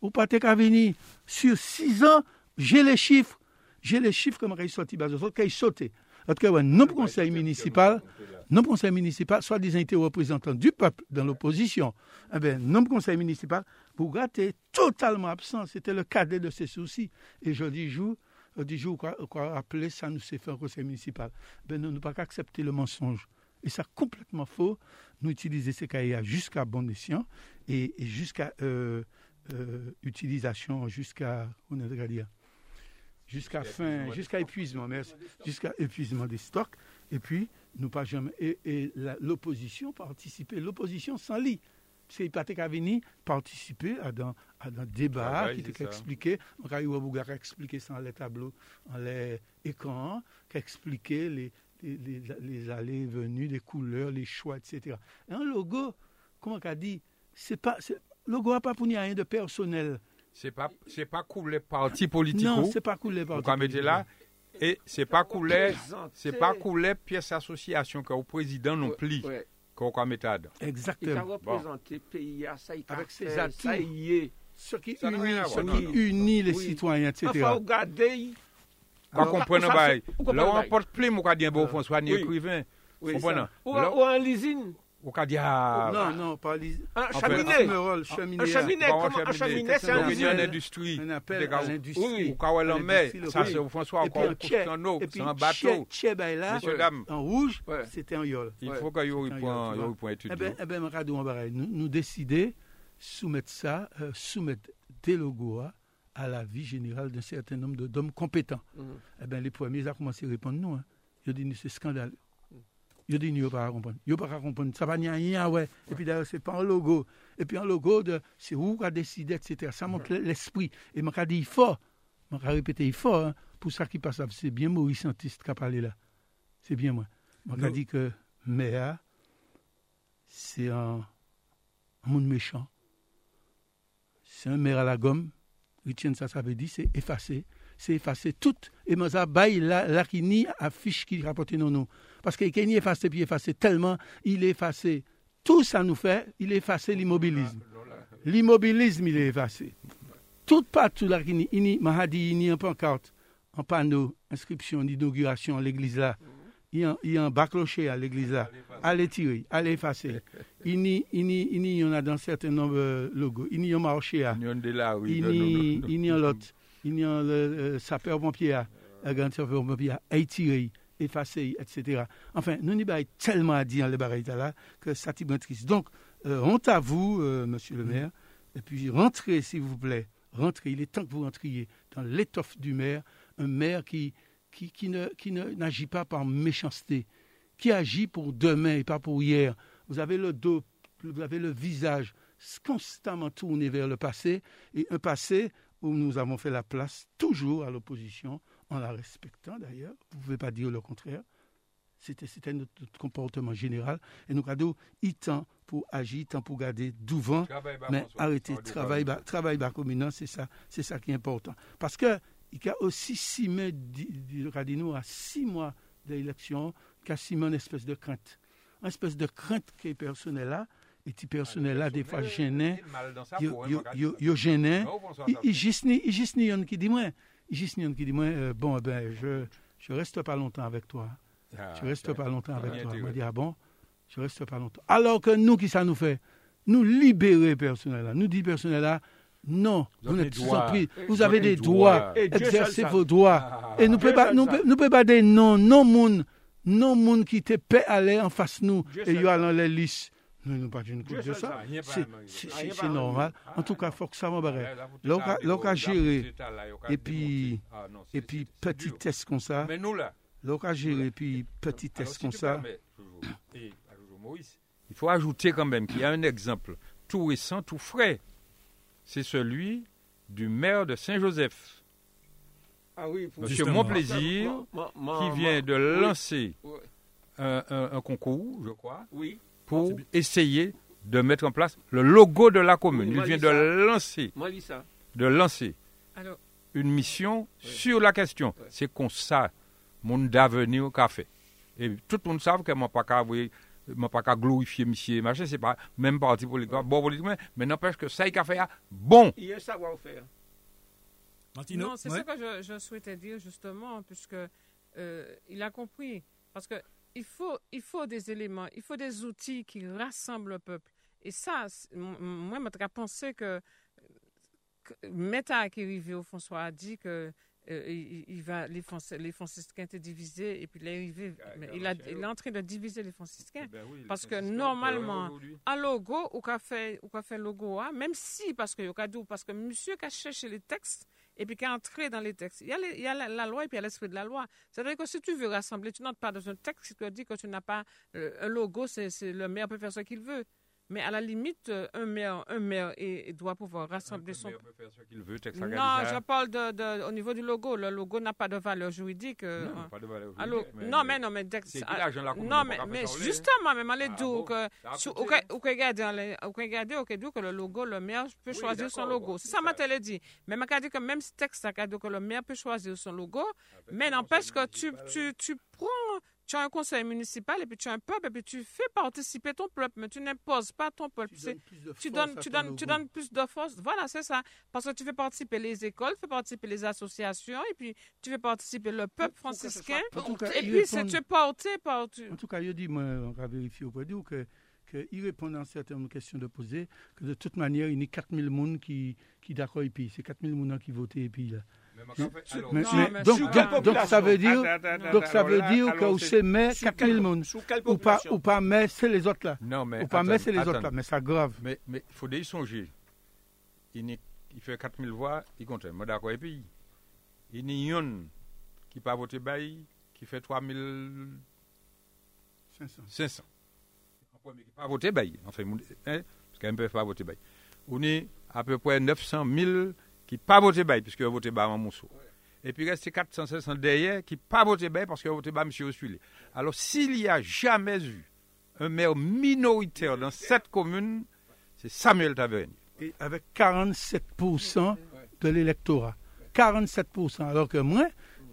Ou pas qu'à venir sur six ans, j'ai les chiffres, j'ai les chiffres comme ils autres qu'ils sauté. En tout cas, non conseil municipal, non conseil municipal, soit disant été représentant du peuple dans l'opposition, eh ben, non conseil municipal, Bougat est totalement absent. C'était le cadet de ses soucis. Et je dis jour, dis jour, quoi, quoi appeler ça nous s'est fait un conseil municipal. Ben, nous ne pas accepter le mensonge. Et ça complètement faux. Nous utiliser ces cahiers jusqu'à bon escient et, et jusqu'à euh, euh, utilisation, jusqu'à, on a dire, jusqu'à fin, jusqu'à épuisement, merci, jusqu'à épuisement des stocks. Et puis, nous pas jamais, et, l'opposition participer, l'opposition sans lit. C'est pas qu'à venir participer à, dans le débat, qui t'a expliqué, on a expliqué ça dans les tableaux, dans les écrans, qui expliqué les, les, les, les allées et venues, les couleurs, les choix, etc. Et un logo, comment on dit, c'est pas, le logo n'a pas pour rien de personnel. C'est pas, c'est pas coulé parti politique. Non, c'est pas coulé parti politique. là, et c'est pas coulé, c'est pas coulé pièce association qu'au président non plus. Qu'on a méthode. Exactement. Il a représenté pays ça, avec ses atouts. Ça y est. Ce qui unit, les citoyens, etc. Il faut regarder. Pas comprendre, là, on porte plus, mon dit, bon, François, ni écrivain. Ou en lisine. Ou qu'a dit ah, Non, non, pas les. Un chaminé. Un. Un un c'est un une industrie. Un appel à l'industrie. Ou ça c'est François, encore en eau, c'est un bateau. Là, en rouge, c'était un yol. Il faut qu'il y ait un point étudié. Eh bien, eh bien, nous décider soumettre ça, euh, soumettre des logos à la vie générale d'un certain nombre d'hommes compétents. Mhm. Eh bien, les premiers ont commencé à répondre non. Hein. Ils ont dit c'est scandaleux. Yo dit, yo pas comprendre. Yo pas comprendre. Ça va rien, ouais. Et puis d'ailleurs, c'est pas un logo. Et puis un logo de, c'est où a décidé, etc. Ça montre l'esprit. Et m'a dit, il faut. M'a répété, il faut, hein. Pour ça qui passe, c'est bien Maurice Santiste qui a parlé là. C'est bien moi. M'a dit que Méa, c'est un, un monde méchant. C'est un maire à la gomme. Veut dire, c'est effacé. C'est effacé tout. Et moi, ça, bail là, là, qui ni affiche qui rapporte non, non. Parce qu'il est effacé, puis effacé tellement, il est effacé. Tout ça nous fait, il est effacé l'immobilisme. L'immobilisme, il est effacé. Tout partout là, il m'a dit, il y a un pancarte, un panneau, inscription d'inauguration l'église là. Il y a, un bas-clocher à l'église là. Allez tirer, allez effacer. <laughs> Il y, en a dans un certain nombre de logos. Il y a un marché là. Il y a l'autre. Il y a le sapeur-pompier, un grand sapeur-pompier à tirer effacé, etc. Enfin, nous n'y avons tellement à dire dans les barrières là que ça triste. Donc, euh, honte à vous, euh, monsieur le maire, et puis rentrez, s'il vous plaît, rentrez. Il est temps que vous rentriez dans l'étoffe du maire, un maire qui, qui, qui ne, qui n'agit pas par méchanceté, qui agit pour demain et pas pour hier. Vous avez le dos, vous avez le visage constamment tourné vers le passé, et un passé où nous avons fait la place toujours à l'opposition, en la respectant d'ailleurs. Vous ne pouvez pas dire le contraire. C'était notre, comportement général. Et nous avons il temps pour agir, temps pour garder devant, mais arrêter, travail, bas, travail bas communal, c'est ça, c'est ça qui est important. Parce que il y a aussi six mois, nous à six mois d'élection, il y a six mois une espèce de crainte. Une espèce de crainte qui est personnelle là, et qui personnel là, des fois gêné, il gêné, il juste ni qui dit moi, Juste qui dit, moi, euh, bon, ben, je je reste pas longtemps avec toi. Ah, je reste pas longtemps avec toi. Je dis, ah bon, je reste pas longtemps. Alors que nous, qui ça nous fait? Nous libérer personnel là. Nous dit personnel là, non, vous n'êtes pas pris. Vous avez des droits. Exercez vos droits. Ah. Et nous ne pouvons pas, dire non, non, moun, non, moun qui te paie aller en face nous. Et y a dans les listes. Nous ne pas de ça. C'est normal. En tout cas, il faut que ça m'embarrasse. L'on a géré. Et puis, et puis, petit test comme ça. L'on a géré, puis petit test comme ça. Il faut ajouter quand même qu'il y a un exemple tout récent, tout frais. C'est celui du maire de Saint-Joseph. Ah oui, Monsieur Monplaisir, qui vient de lancer un, un, concours, je crois. Oui. pour essayer de mettre en place le logo de la commune. Il vient de lancer, de lancer une mission sur la question. C'est comme ça, mon d'avenir qu'a fait. Et tout le monde sait que je pas qu'à pas qu'à glorifier monsieur machin c'est pas même parti politique bon politique mais n'empêche que ça il a fait bon. Il y a savoir faire. Non c'est ça que je, souhaitais dire justement puisque euh, il a compris. Parce que il faut, il faut des éléments, il faut des outils qui rassemblent le peuple. Et ça, moi, je pensé que, que Meta qui est arrivé au François a dit que euh, il, va, les, les franciscains étaient divisés et puis il est arrivé, il, a, il est en train de diviser les franciscains. Eh ben parce que normalement, un logo, ou qu'a fait, ou qu'a fait logo, hein, même si, parce que, parce que monsieur qui a cherché les textes, et puis qui est entré dans les textes. Il y a, il y a la, loi et puis il y a l'esprit de la loi. C'est-à-dire que si tu veux rassembler, tu n'entres pas dans un texte qui te dit que tu n'as pas euh, un logo, c'est le maire peut faire ce qu'il veut. Mais à la limite, euh, un maire, un maire et, doit pouvoir rassembler son. Maire peut faire ce qu'il veut, non, je parle de, de, au niveau du logo. Le logo n'a pas de valeur juridique. Euh, non, pas de valeur juridique. Alors, mais, non, mais non, mais non, mais, mais justement, même les doux que, ou regarder, ou regarder, ou que le logo, le maire peut choisir son logo. C'est ça, m'a dit. Mais m'a dit que même texte, que le maire peut choisir son logo, ah, ben, mais n'empêche que tu, tu, tu prends tu as un conseil municipal et puis tu as un peuple et puis tu fais participer ton peuple, mais tu n'imposes pas ton peuple. Tu donnes, tu donnes, tu donnes, plus de force. Voilà, c'est ça. Parce que tu fais participer les écoles, tu fais participer les associations et puis tu fais participer le peuple franciscain. et puis tu es porté par. En tout cas, il dit, moi, on va vérifier auprès de vous que qu'il répond à certaines questions de poser, que de toute manière, il y a 4000 personnes qui, qui d'accord et puis c'est 4000 personnes qui votent et puis là donc, ça veut dire, donc ça veut dire que vous c'est mais 4000 monde ou pas ou pas mais c'est les autres là. Non mais ou pas mais c'est les autres là, mais c'est grave. Mais mais faut y songer. Il il fait 4000 voix, il compte. Moi d'accord et puis il y a une qui pas voté bail qui fait 3500. 500. En premier qui pas voté bail, enfin hein, parce qu'elle ne peut pas voter bail. On est à peu près 900 000 qui pas voté bail, puisque a voté bas en Mousseau. Et puis reste 400, 500 derrière qui pas voté bail parce qu'il a voté bas M. Ossulé. Alors s'il y a jamais eu un maire minoritaire dans cette commune, c'est Samuel Tavernier. Avec 47% de l'électorat. 47%. Alors que moi,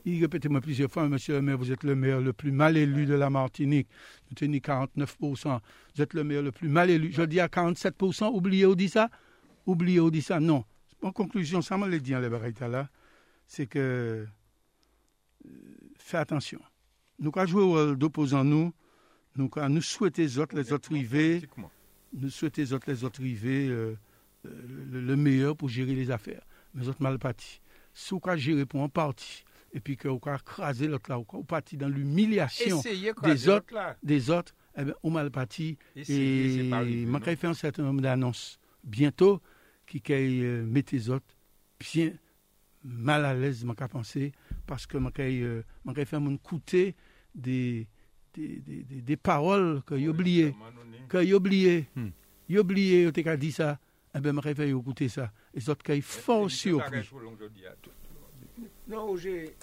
il répétait moi plusieurs fois, monsieur le maire, vous êtes le maire le plus mal élu de la Martinique. Vous tenez 49%. Vous êtes le maire le plus mal élu. Je dis à 47%, oubliez, on dit ça? Oubliez, on dit ça? Non. En conclusion, ça m'a dit en les là, c'est que euh, fais attention. Nous avons joué au rôle d'opposants, nous, nous, nous souhaitons les autres, les autres rivés, nous souhaitons les autres, les autres rivés, euh, le, meilleur pour gérer les affaires. Mais autres mal partis. Si vous gérer pour un parti, et puis vous écraser l'autre là, vous parti dans l'humiliation des autres, des autres, eh bien, on mal parti. Et, et vais faire un certain nombre d'annonces. Bientôt, ki kèy euh, mette zot, psyen mal alèz man ka panse, paske man kèy fè moun koute de parol kè yobliye. Kè yobliye. Yobliye yo te ka di sa, ebe eh man kèy fè yo koute sa. E zot kèy fònsi yo pri. Non, oje,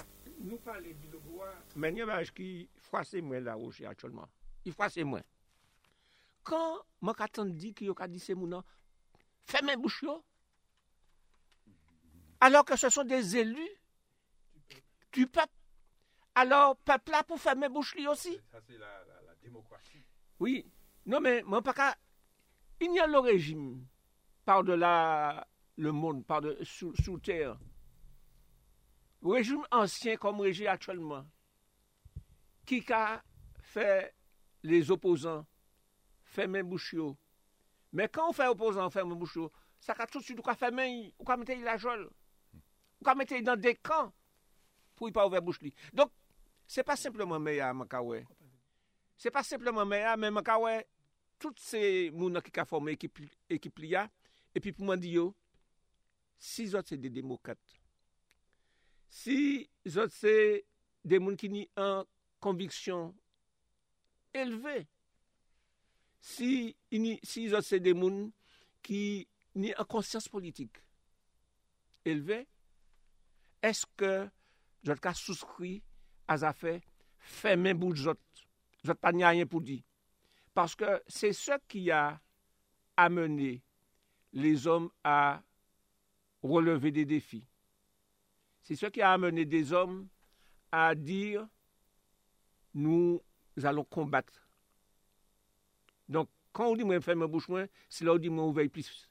nou pale di logwa, menye vaj ki fwase mwen la oje atchonman. I fwase mwen. Kan man katan di ki yo ka di se mounan, fermez bouche alors que ce sont des élus du peuple. Alors, peuple là pour fermer bouche aussi. Ça, c'est la, démocratie. Oui. Non, mais moi, pas Il y a le régime par-delà le monde, par de, sous, sous terre. Le régime ancien comme régime actuellement, qui a fait les opposants fermer bouche. Men kan ou fè opozant fè mè mouchou, sa ka tout süt ou ka fè men yi, ou ka mette yi la jol. Ou ka mette yi nan de kan pou yi pa ouve bouch li. Donk, se pa simplement mè ya Makawe. Se pa simplement mè ya, mè Makawe, tout se mounan ki ka forme ekip li ya, epi pou mwen di yo, si zot se de demokat. Si zot se de moun ki ni an konviksyon eleve, si, si zot se demoun ki ni an konsyans politik elve, eske zot ka souskri a zafè fè men bout zot. Zot pa ni a rien pou di. Paske se se ki a amene les om a releve de defi. Se se ki a amene des om a dir nou alon kombat Donc, quand on dit moi ferme bouche moins, c'est là où on dit moi ouvrir plus.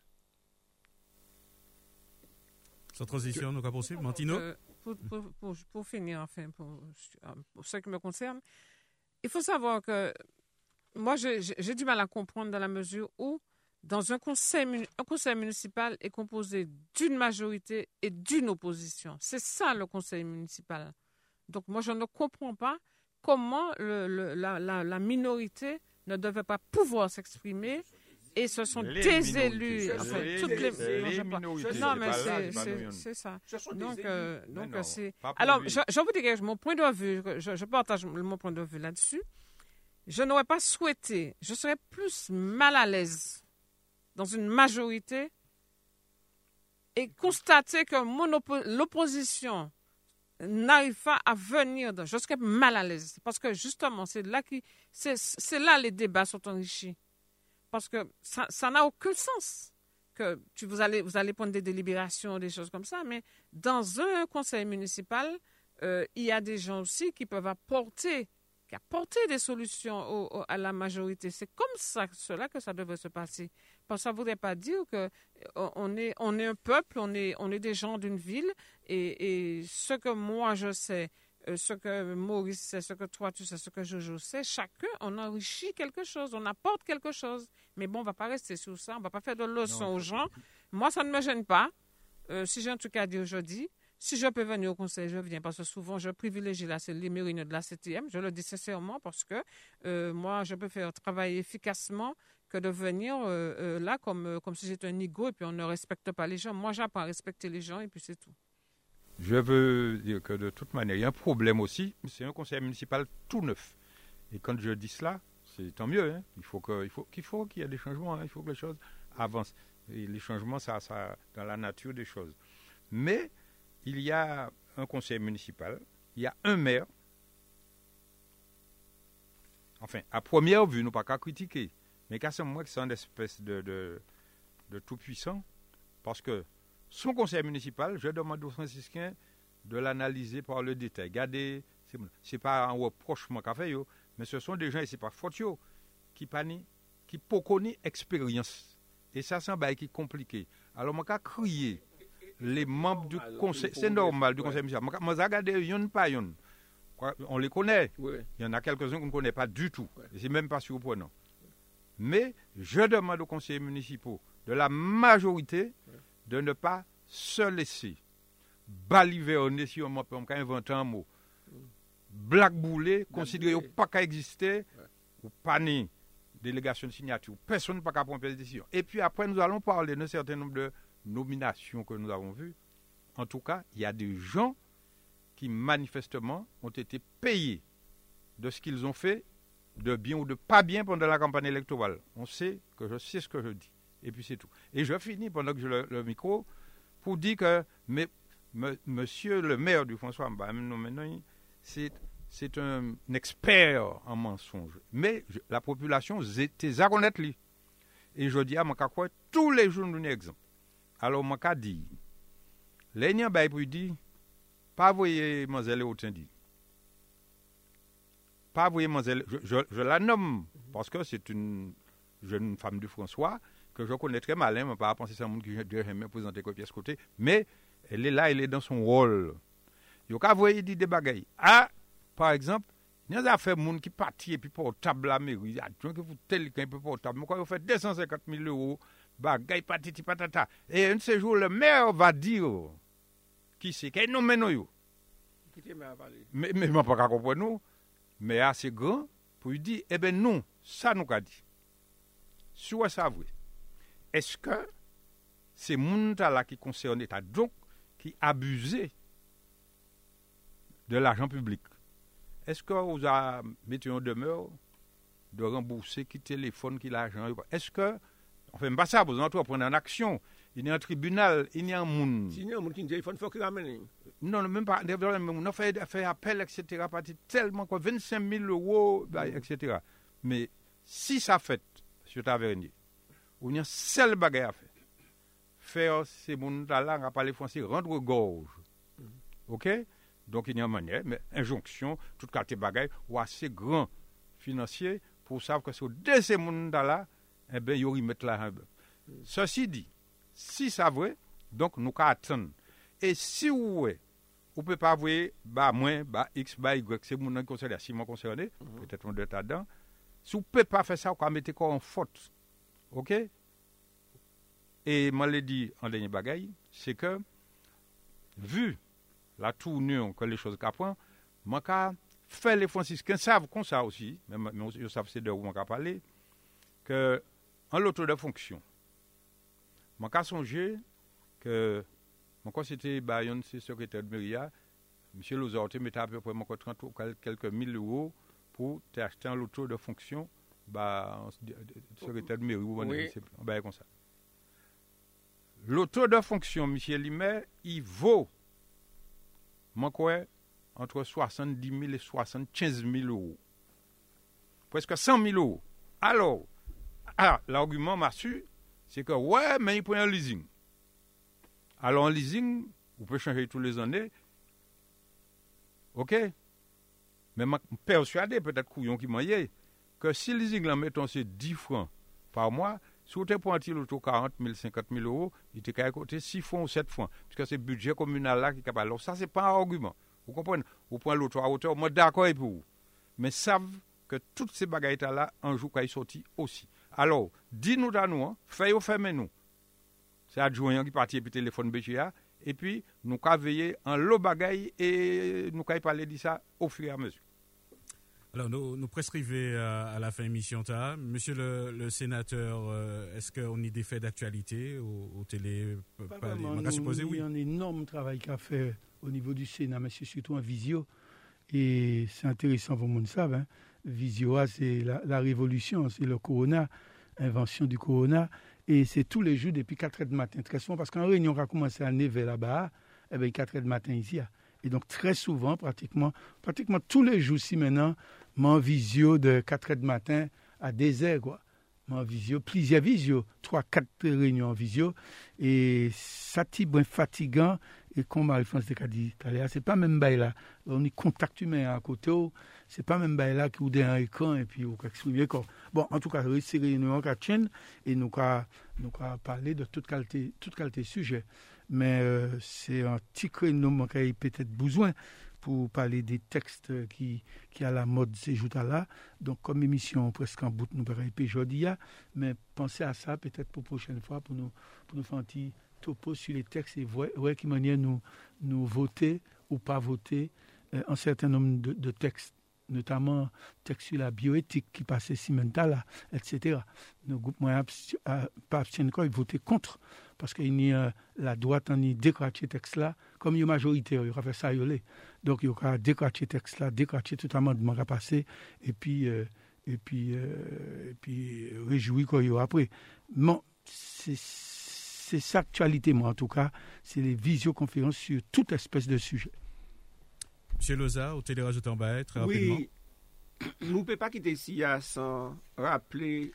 Sans transition, donc possible. Mantino euh, pour, finir, enfin, pour, pour, ce qui me concerne, il faut savoir que moi, j'ai du mal à comprendre dans la mesure où, dans un conseil, un conseil municipal est composé d'une majorité et d'une opposition. C'est ça le conseil municipal. Donc, moi, je ne comprends pas comment le, la, la, la minorité ne devait pas pouvoir s'exprimer et ce sont des élus. Enfin, toutes les, Non, mais c'est ça. Donc, euh, donc c'est. Alors, je, je, vous dire mon point de vue, je, je partage mon point de vue là-dessus. Je n'aurais pas souhaité, je serais plus mal à l'aise dans une majorité et constater que l'opposition n'arrive pas à venir, je serais mal à l'aise. Parce que justement, c'est là, qui, c'est, là les débats sont enrichis. Parce que ça n'a aucun sens que tu, vous, allez, vous allez prendre des délibérations, des choses comme ça, mais dans un conseil municipal, euh, il y a des gens aussi qui peuvent apporter, qui apporter des solutions à la majorité. C'est comme ça, cela que ça devrait se passer. Ça ne voudrait pas dire que euh, on est, on est un peuple, on est, on est des gens d'une ville, et, ce que moi je sais, euh, ce que Maurice sait, ce que toi tu sais, ce que Jojo sait, chacun, on enrichit quelque chose, on apporte quelque chose. Mais bon, on ne va pas rester sur ça, on ne va pas faire de leçons aux gens. Moi, ça ne me gêne pas. si j'ai un truc à dire aujourd'hui, si je peux venir au conseil, je viens parce que souvent je privilégie la, les mérines de la CTM. Je le dis sincèrement parce que euh, moi, je peux faire travailler efficacement que de venir euh, euh, là comme, comme si j'étais un ego et puis on ne respecte pas les gens. Moi, j'apprends à respecter les gens et puis c'est tout. Je veux dire que de toute manière, il y a un problème aussi. C'est un conseil municipal tout neuf. Et quand je dis cela, c'est tant mieux. Hein. Il faut qu'il faut, qu'il faut y ait des changements. Hein. Il faut que les choses avancent. Et les changements, ça, ça, dans la nature des choses. Mais il y a un conseil municipal, il y a un maire. Enfin, à première vue, nous pas qu'à critiquer, mais qu'à ce moment, c'est une espèce de, de, tout-puissant, parce que son conseil municipal, je demande aux franciscains de l'analyser par le détail. Regardez, c'est pas un reprochement qu'a fait, mais ce sont des gens, et c'est pas faute, qui pani, qui pas expérience. Et ça, c'est un bail qui est compliqué. Alors, moi, qu'à crier les membres du conseil, c'est normal du conseil municipal. Moi, j'ai regardé yon pas On les connaît. Il y en a quelques-uns qu'on ne connaît pas du tout. Et c'est même pas surprenant. Mais je demande aux conseillers municipaux de la majorité de ne pas se laisser baliverner, si on peut inventer un mot, blackbouler, considérer ou pas qu'à exister, ou pas ni délégation de signature. Personne ne peut pas prendre des décisions. Et puis après, nous allons parler d'un certain nombre de nominations que nous avons vues, en tout cas, il y a des gens qui manifestement ont été payés de ce qu'ils ont fait, de bien ou de pas bien pendant la campagne électorale. On sait que je sais ce que je dis. Et puis c'est tout. Et je finis pendant que j'ai le, micro pour dire que monsieur le maire du François c'est c'est un, expert en mensonges. Mais la population, était honnête. Et je dis à mon tous les jours, nous exemple. Alors, je ka dit, les gens pas voyer mademoiselle dit. Pas je, je, la nomme parce que c'est une jeune femme du François que je connais très mal, hein, je ne pas penser à un monde qui jamais présenter comme pièce côté, mais elle est là, elle est dans son rôle. Yo ka voyer dit des bagailles. Ah, par exemple, il y a des affaires monde qui partent et puis portable la mairie, il y a des gens qui font tel qu'un peu portable, mais quand vous faites 250 000 euros bagay patiti patata. Et un de ces jours, le maire va dire qui c'est, qui nous menons yo. Mais, mais, je pas comprendre nous. Mais assez grand pour lui dire, eh bien non, ça nous a dit. Soit ça vrai. Est-ce que c'est monde là qui concerne l'État, donc qui abusait de l'argent public? Est-ce que vous avez mis en demeure de rembourser qui téléphone, qui l'argent? Est-ce que on fait pas ça, vous entreprenez en action. Il y a un tribunal, il y a un monde. Il y a un monde qui dit il faut qu'il ramène. Non, même pas. On a fait, fait appel, etc. Tellement quoi, 25 000 euros, bah, etc. Mais si ça fait, M. Tavernier, il y a un seul bagage à faire. Faire ces mondes-là, on va parler français, rendre gorge. OK? Donc il y a une manière, mais injonction, tout cas, tes bagages, ou assez grand financier pour savoir que sur de ces mondes-là, eh bien, ils mettre là. Ceci dit, Si sa vwe, donk nou ka atson. E si ou we, ou pe pa vwe, ba mwen, ba x, ba y, se moun nan konserne, si moun konserne, mm -hmm. petet moun de ta dan, si ou pe pa fe sa, ou ka mette kon an fote. Ok? E man le di an denye bagay, se ke, vu la tournyon kon le chose ka pon, man ka fe le francisken, sav kon sa osi, men yo sav se de ou man ka pale, ke an loto de fonksyon, Mwen ka sonje ke mwen kon sete bayon se sekretèr de Meria, msye Lozorte mette apè pou mwen kon 30 ou kelke mil ou pou te achete an loto de fonksyon ba sekretèr de Meria ou an baye kon sa. Loto de fonksyon msye Limer, i vò mwen kwen entre 70.000 et 75.000 ou. Preske 100.000 ou. Alors, ah, l'argument m'a su c'est que, ouais, mais il prend un leasing. Alors, un leasing, vous pouvez changer tous les années. OK? Mais je persuadé, peut-être couillon qui m'a que si le leasing, là, mettons, c'est 10 francs par mois, si vous pris l'auto 40 000, 50 000 euros, il était qu'à côté 6 francs ou 7 francs. Puisque c'est le budget communal là qui est capable. Alors, ça, ce n'est pas un argument. Vous comprenez? Vous prenez l'auto à hauteur, moi, d'accord avec vous. Mais savent que toutes ces bagailles là, un jour, quand ils sortent aussi. Alors, dis-nous à nous, hein, fais-nous, nous C'est adjoint qui partit puis téléphone BGA, et puis nous avons veillé en lot bagaille et nous avons parlé de ça au fur et à mesure. Alors, nous, nous prescrivons à, la fin de l'émission. Monsieur le, sénateur, euh, est-ce qu'on a des faits d'actualité au, télé pas supposé, oui. Il y a un énorme travail qu'a fait au niveau du Sénat, mais c'est surtout en visio. Et c'est intéressant, vous le savez. Hein. Visio, c'est la, la, révolution, c'est le corona invention du corona. Et c'est tous les jours depuis 4 heures du matin. Très souvent, parce qu'en réunion, on a commencé à neiger là-bas, et bien 4 heures du matin ici. Et donc, très souvent, pratiquement, pratiquement tous les jours, si maintenant, mon visio de 4 heures du matin à des heures, quoi. Mon visio, plusieurs visio, 3, 4 réunions en visio. Et ça, c'est fatigant. Et comme Marie-France de dit c'est pas même là. On est contact humain à côté c'est pas même là qui ou un écran et puis ou exprimer quoi. Bon, en tout cas, c'est réunion qu'a et nous avons nous parler de toute qualité toute qualité sujet. Mais euh, c'est un petit créneau qui peut-être besoin pour parler des textes qui qui à la mode ces jours-là. Donc comme émission presque en bout nous verrons aujourd'hui mais pensez à ça peut-être pour la prochaine fois pour nous pour nous faire un petit topo sur les textes et voir, voir qui manière nous nous voter ou pas voter euh, un certain nombre de textes notamment texte sur la bioéthique qui passait là, etc. Le groupe moyen pas abstient ils votaient contre parce qu'il y a la droite y décraché texte là comme il y a majorité il aura fait ça donc il aura décraché texte là décraché tout amendement qui a passé et puis euh, et puis euh, et puis réjoui quoi il après. Bon c'est c'est actualité moi en tout cas. C'est les visioconférences sur toute espèce de sujet Monsieur Loza, au télé en bas, très rapidement. Oui, nous ne pouvons pas quitter ici sans rappeler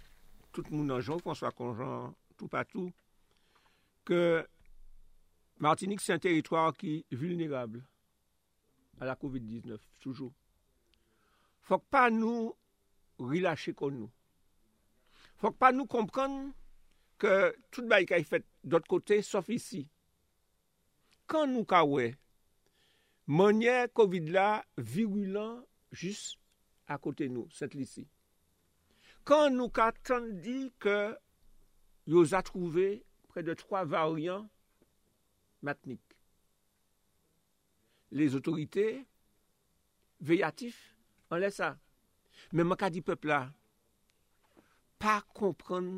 tout le monde en Jean-François Conjean, tout partout, que Martinique, c'est un territoire qui est vulnérable à la COVID-19, toujours. Il ne faut pas nous relâcher comme nous. Il ne faut pas nous comprendre que tout le monde est fait d'autre côté, sauf ici. Quand nous avons Manye COVID la virulan jist akote nou, sent lisi. Kan nou ka tan di ke yo za trouve pre de 3 variant matnik. Les otorite veyatif an lè sa. Men man ka di pepla pa kompran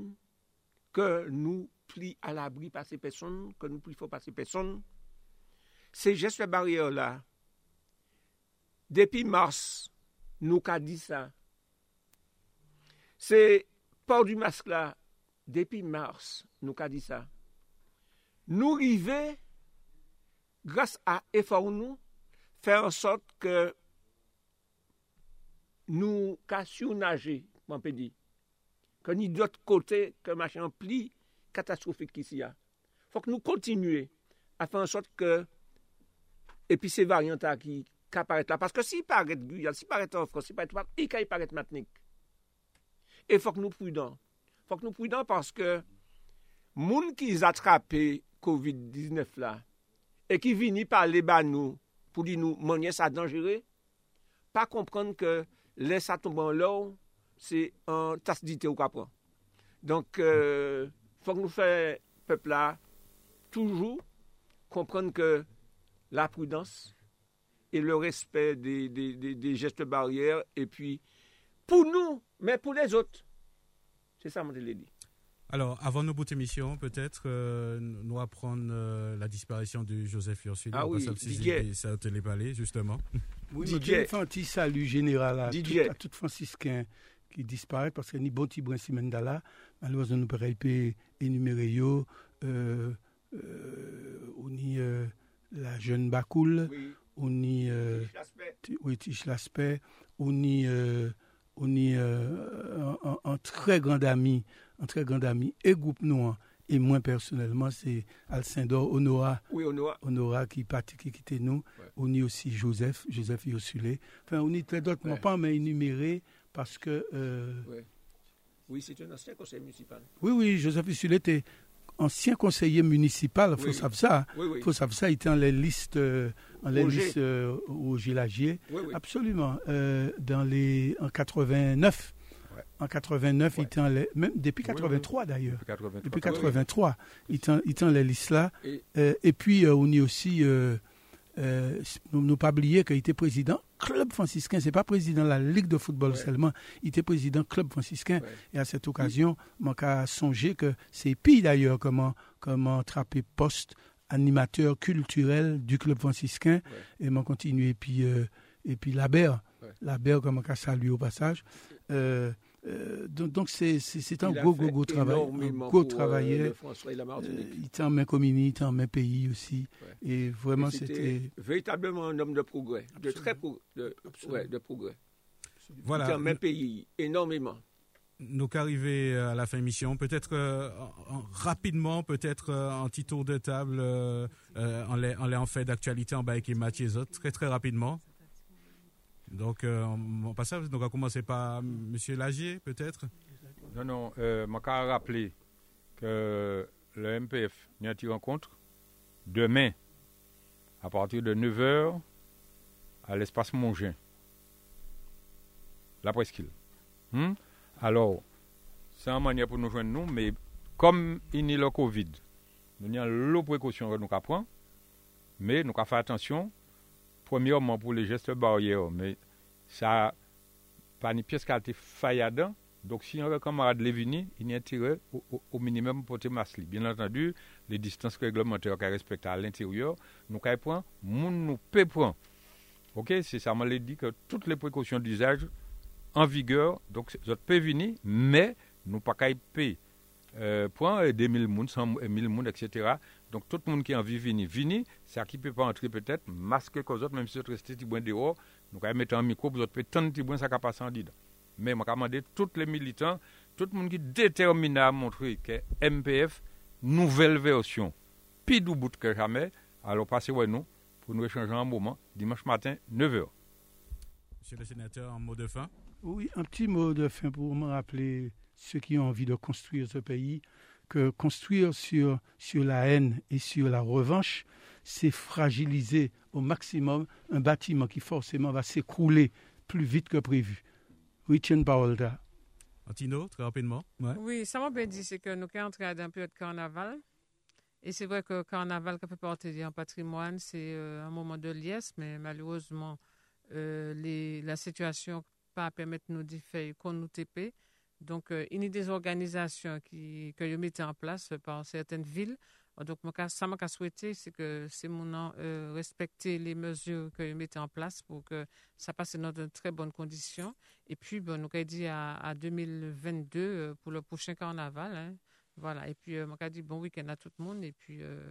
ke nou pli alabri pa se peson, ke nou pli fò pa se peson, se jespe barriè la, depi mars, nou ka di sa. Se por du mask la, depi mars, nou ka di sa. Nou rive, grase a efor nou, fè an sot ke nou ka surnaje, mwen pe di, ke ni dot kote ke machan pli katastrofik ki si ya. Fòk nou kontinue a fè an sot ke epi se varyanta ki ka paret la. Paske si paret Guyal, si paret Anfran, si paret Wap, e ka y paret Matnik. E fok nou prudan. Fok nou prudan paske moun ki zatrape COVID-19 la, e ki vini pale ban nou pou di nou manye sa dangere, pa komprende ke lè sa tomban lò, se an tasdite ou kapran. Donk, euh, fòk nou fè pepla toujou komprende ke la prudence et le respect des, gestes barrières, et puis pour nous, mais pour les autres. C'est ça, mon dit. Alors, avant nos bouts émission, peut-être euh, nous apprendre euh, la disparition de Joseph Ursule. Ah oui, Didier. Ça télépalé, justement. Oui, Didier. un petit salut général à, tout, à tout franciscain qui disparaissent parce que ni bon petit brin Simendala, malheureusement nous pourrions pas énumérer euh, euh, on y euh, la jeune Bakoul, Oui. on y euh, Ti- oui, Tiche Laspect, on y, euh, on y euh, un, très grand ami, un très grand ami, et groupe noir, et moi personnellement, c'est Alcindor Honora, Oui, on a. Honora qui parti, qui quittait nous, Ouais. on y aussi Joseph, Joseph Yosulé, enfin, on y très d'autres, Ouais. mais pas mais énumérés, parce que, euh, Oui, c'est un ancien conseil municipal. oui, oui, Joseph Yosulé était ancien conseiller municipal, il faut Oui. savoir ça, Oui, oui. il faut savoir ça, il était dans les listes, euh, dans les Roger. listes euh, au Gilagier, Oui, oui. Absolument. Euh, dans les, en 89. Ouais. En 89, Ouais. il était en les- même depuis Oui, oui. 83 d'ailleurs. Depuis 83. Depuis Oui, oui. 83, il les listes là. Et- Euh, et puis, euh, on y aussi, euh, nous pas oublier qu'il était président club franciscain. C'est pas président de la Ligue de football Ouais. seulement. Il était président club franciscain. Ouais. Et à cette occasion, on a songé que c'est pire d'ailleurs comment, comment attraper poste animateur culturel du club franciscain. Et m'en continuer. Et puis, euh, et puis la Berre. Ouais. La Berre, comme on a salué au passage. Euh, euh, donc, donc c'est, c'est, c'est un gros, gros, gros travail. Un énormément gros pour, euh, Euh, il était en main commune, il était en main pays aussi. Ouais. Et vraiment, Et c'était. véritablement un homme de progrès, de très pro- de, ouais, de progrès. Il était Voilà. en même pays, énormément. Nous qu'arriver à la fin de l'émission, peut-être euh, en- en- rapidement, peut-être euh, un petit tour de table euh, euh, en les en les en fait d'actualité en bas avec Mathieu Zot, très très rapidement. Donc euh, on, passe à, donc on va commencer par Monsieur Lagier, peut-être? Non, non, euh, je rappeler que le MPF a une rencontre demain à partir de 9h à l'espace Mongin, la presqu'île. Hmm? Alors, c'est une manière pour nous joindre nous, mais comme il y a le Covid, nous avons les précautions que nous prendre, mais nous avons fait attention, premièrement pour les gestes barrières, mais ça pas une pièce qui a été failladant, donc, si un camarade est venu, il y a intérêt au, au- minimum pour te masque. Bien entendu, les distances réglementaires qu'on respecte à l'intérieur, nous avons prendre, moun nous peut prendre. Ok, c'est ça, m'a dit que toutes les précautions d'usage en vigueur, donc c'est peut venir, mais nous pas qu'à payer. Euh, point 2000 moun, 100 1000 moun, etc. Donc tout le monde qui a envie de venir, venir, c'est qui peut pas entrer peut-être, masque que autres, même si vous restez bon dehors, nous allons mettre un micro, vous tendre petit bon ça qui passe en dedans. Mais je demandé tous les militants, tout le monde qui est déterminé à montrer que MPF, nouvelle version, plus du bout que jamais, alors passez ouais nous pour nous échanger un moment, dimanche matin, 9h. Monsieur le sénateur, en mot de fin? Oui, un petit mot de fin pour me rappeler ceux qui ont envie de construire ce pays, que construire sur, sur la haine et sur la revanche, c'est fragiliser au maximum un bâtiment qui forcément va s'écrouler plus vite que prévu. Parole là. Antino, très rapidement. Ouais. Oui, ça m'a bien dit, c'est que nous sommes entrés dans une période de carnaval. Et c'est vrai que le carnaval, qui fait partie d'un patrimoine, c'est euh, un moment de liesse, mais malheureusement, euh, les, la situation pas permettre nous de faire qu'on nous TP. Donc, euh, il y a des organisations qui, que vous mettez en place par certaines villes. Donc, ça m'a souhaité, c'est que c'est mon nom, euh, respecter les mesures que vous mettez en place pour que ça passe dans de très bonnes conditions. Et puis, bon, nous avons dit à, à 2022 euh, pour le prochain carnaval. hein. Voilà. Et puis, euh, on a dit bon week-end à tout le monde. Et puis, euh,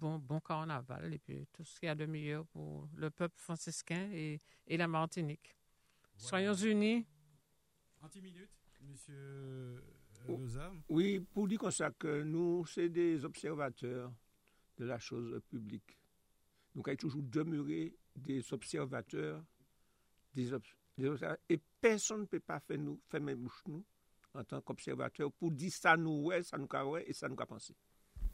bon, bon carnaval. Et puis, tout ce qu'il y a de meilleur pour le peuple franciscain et, et la Martinique. Soyons unis. En 10 minutes, Monsieur Oh. Loza. Oui, pour dire comme ça que nous, c'est des observateurs de la chose publique. Nous avons toujours demeuré des observateurs, des, obs- des observateurs, et personne ne peut pas faire nous, fermer bouche nous en tant qu'observateur pour dire ça nous ouais, ça nous ouais et ça nous a pensé.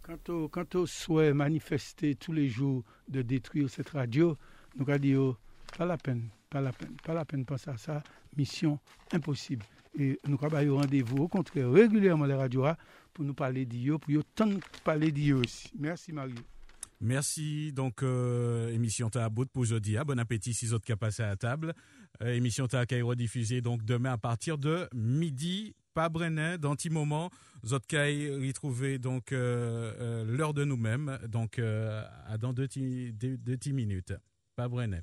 Quant au, quant au souhait manifesté tous les jours de détruire cette radio, nous avons dit, oh, pas la peine, pas la peine, pas la peine de penser à ça, mission impossible. Et nous avons rendez-vous, au contraire, régulièrement les radios pour nous parler d'IO, pour nous parler d'IO aussi. Merci Mario. Merci. Donc, euh, émission ta bout pour. Ah, Bon appétit si autres qui passé à table. Euh, émission ta qui rediffusée donc demain à partir de midi. Pas Brenet, dans petit moment, Zotkai retrouver donc euh, l'heure de nous-mêmes, donc à dans deux, deux, deux petits minutes. Pas Brenet.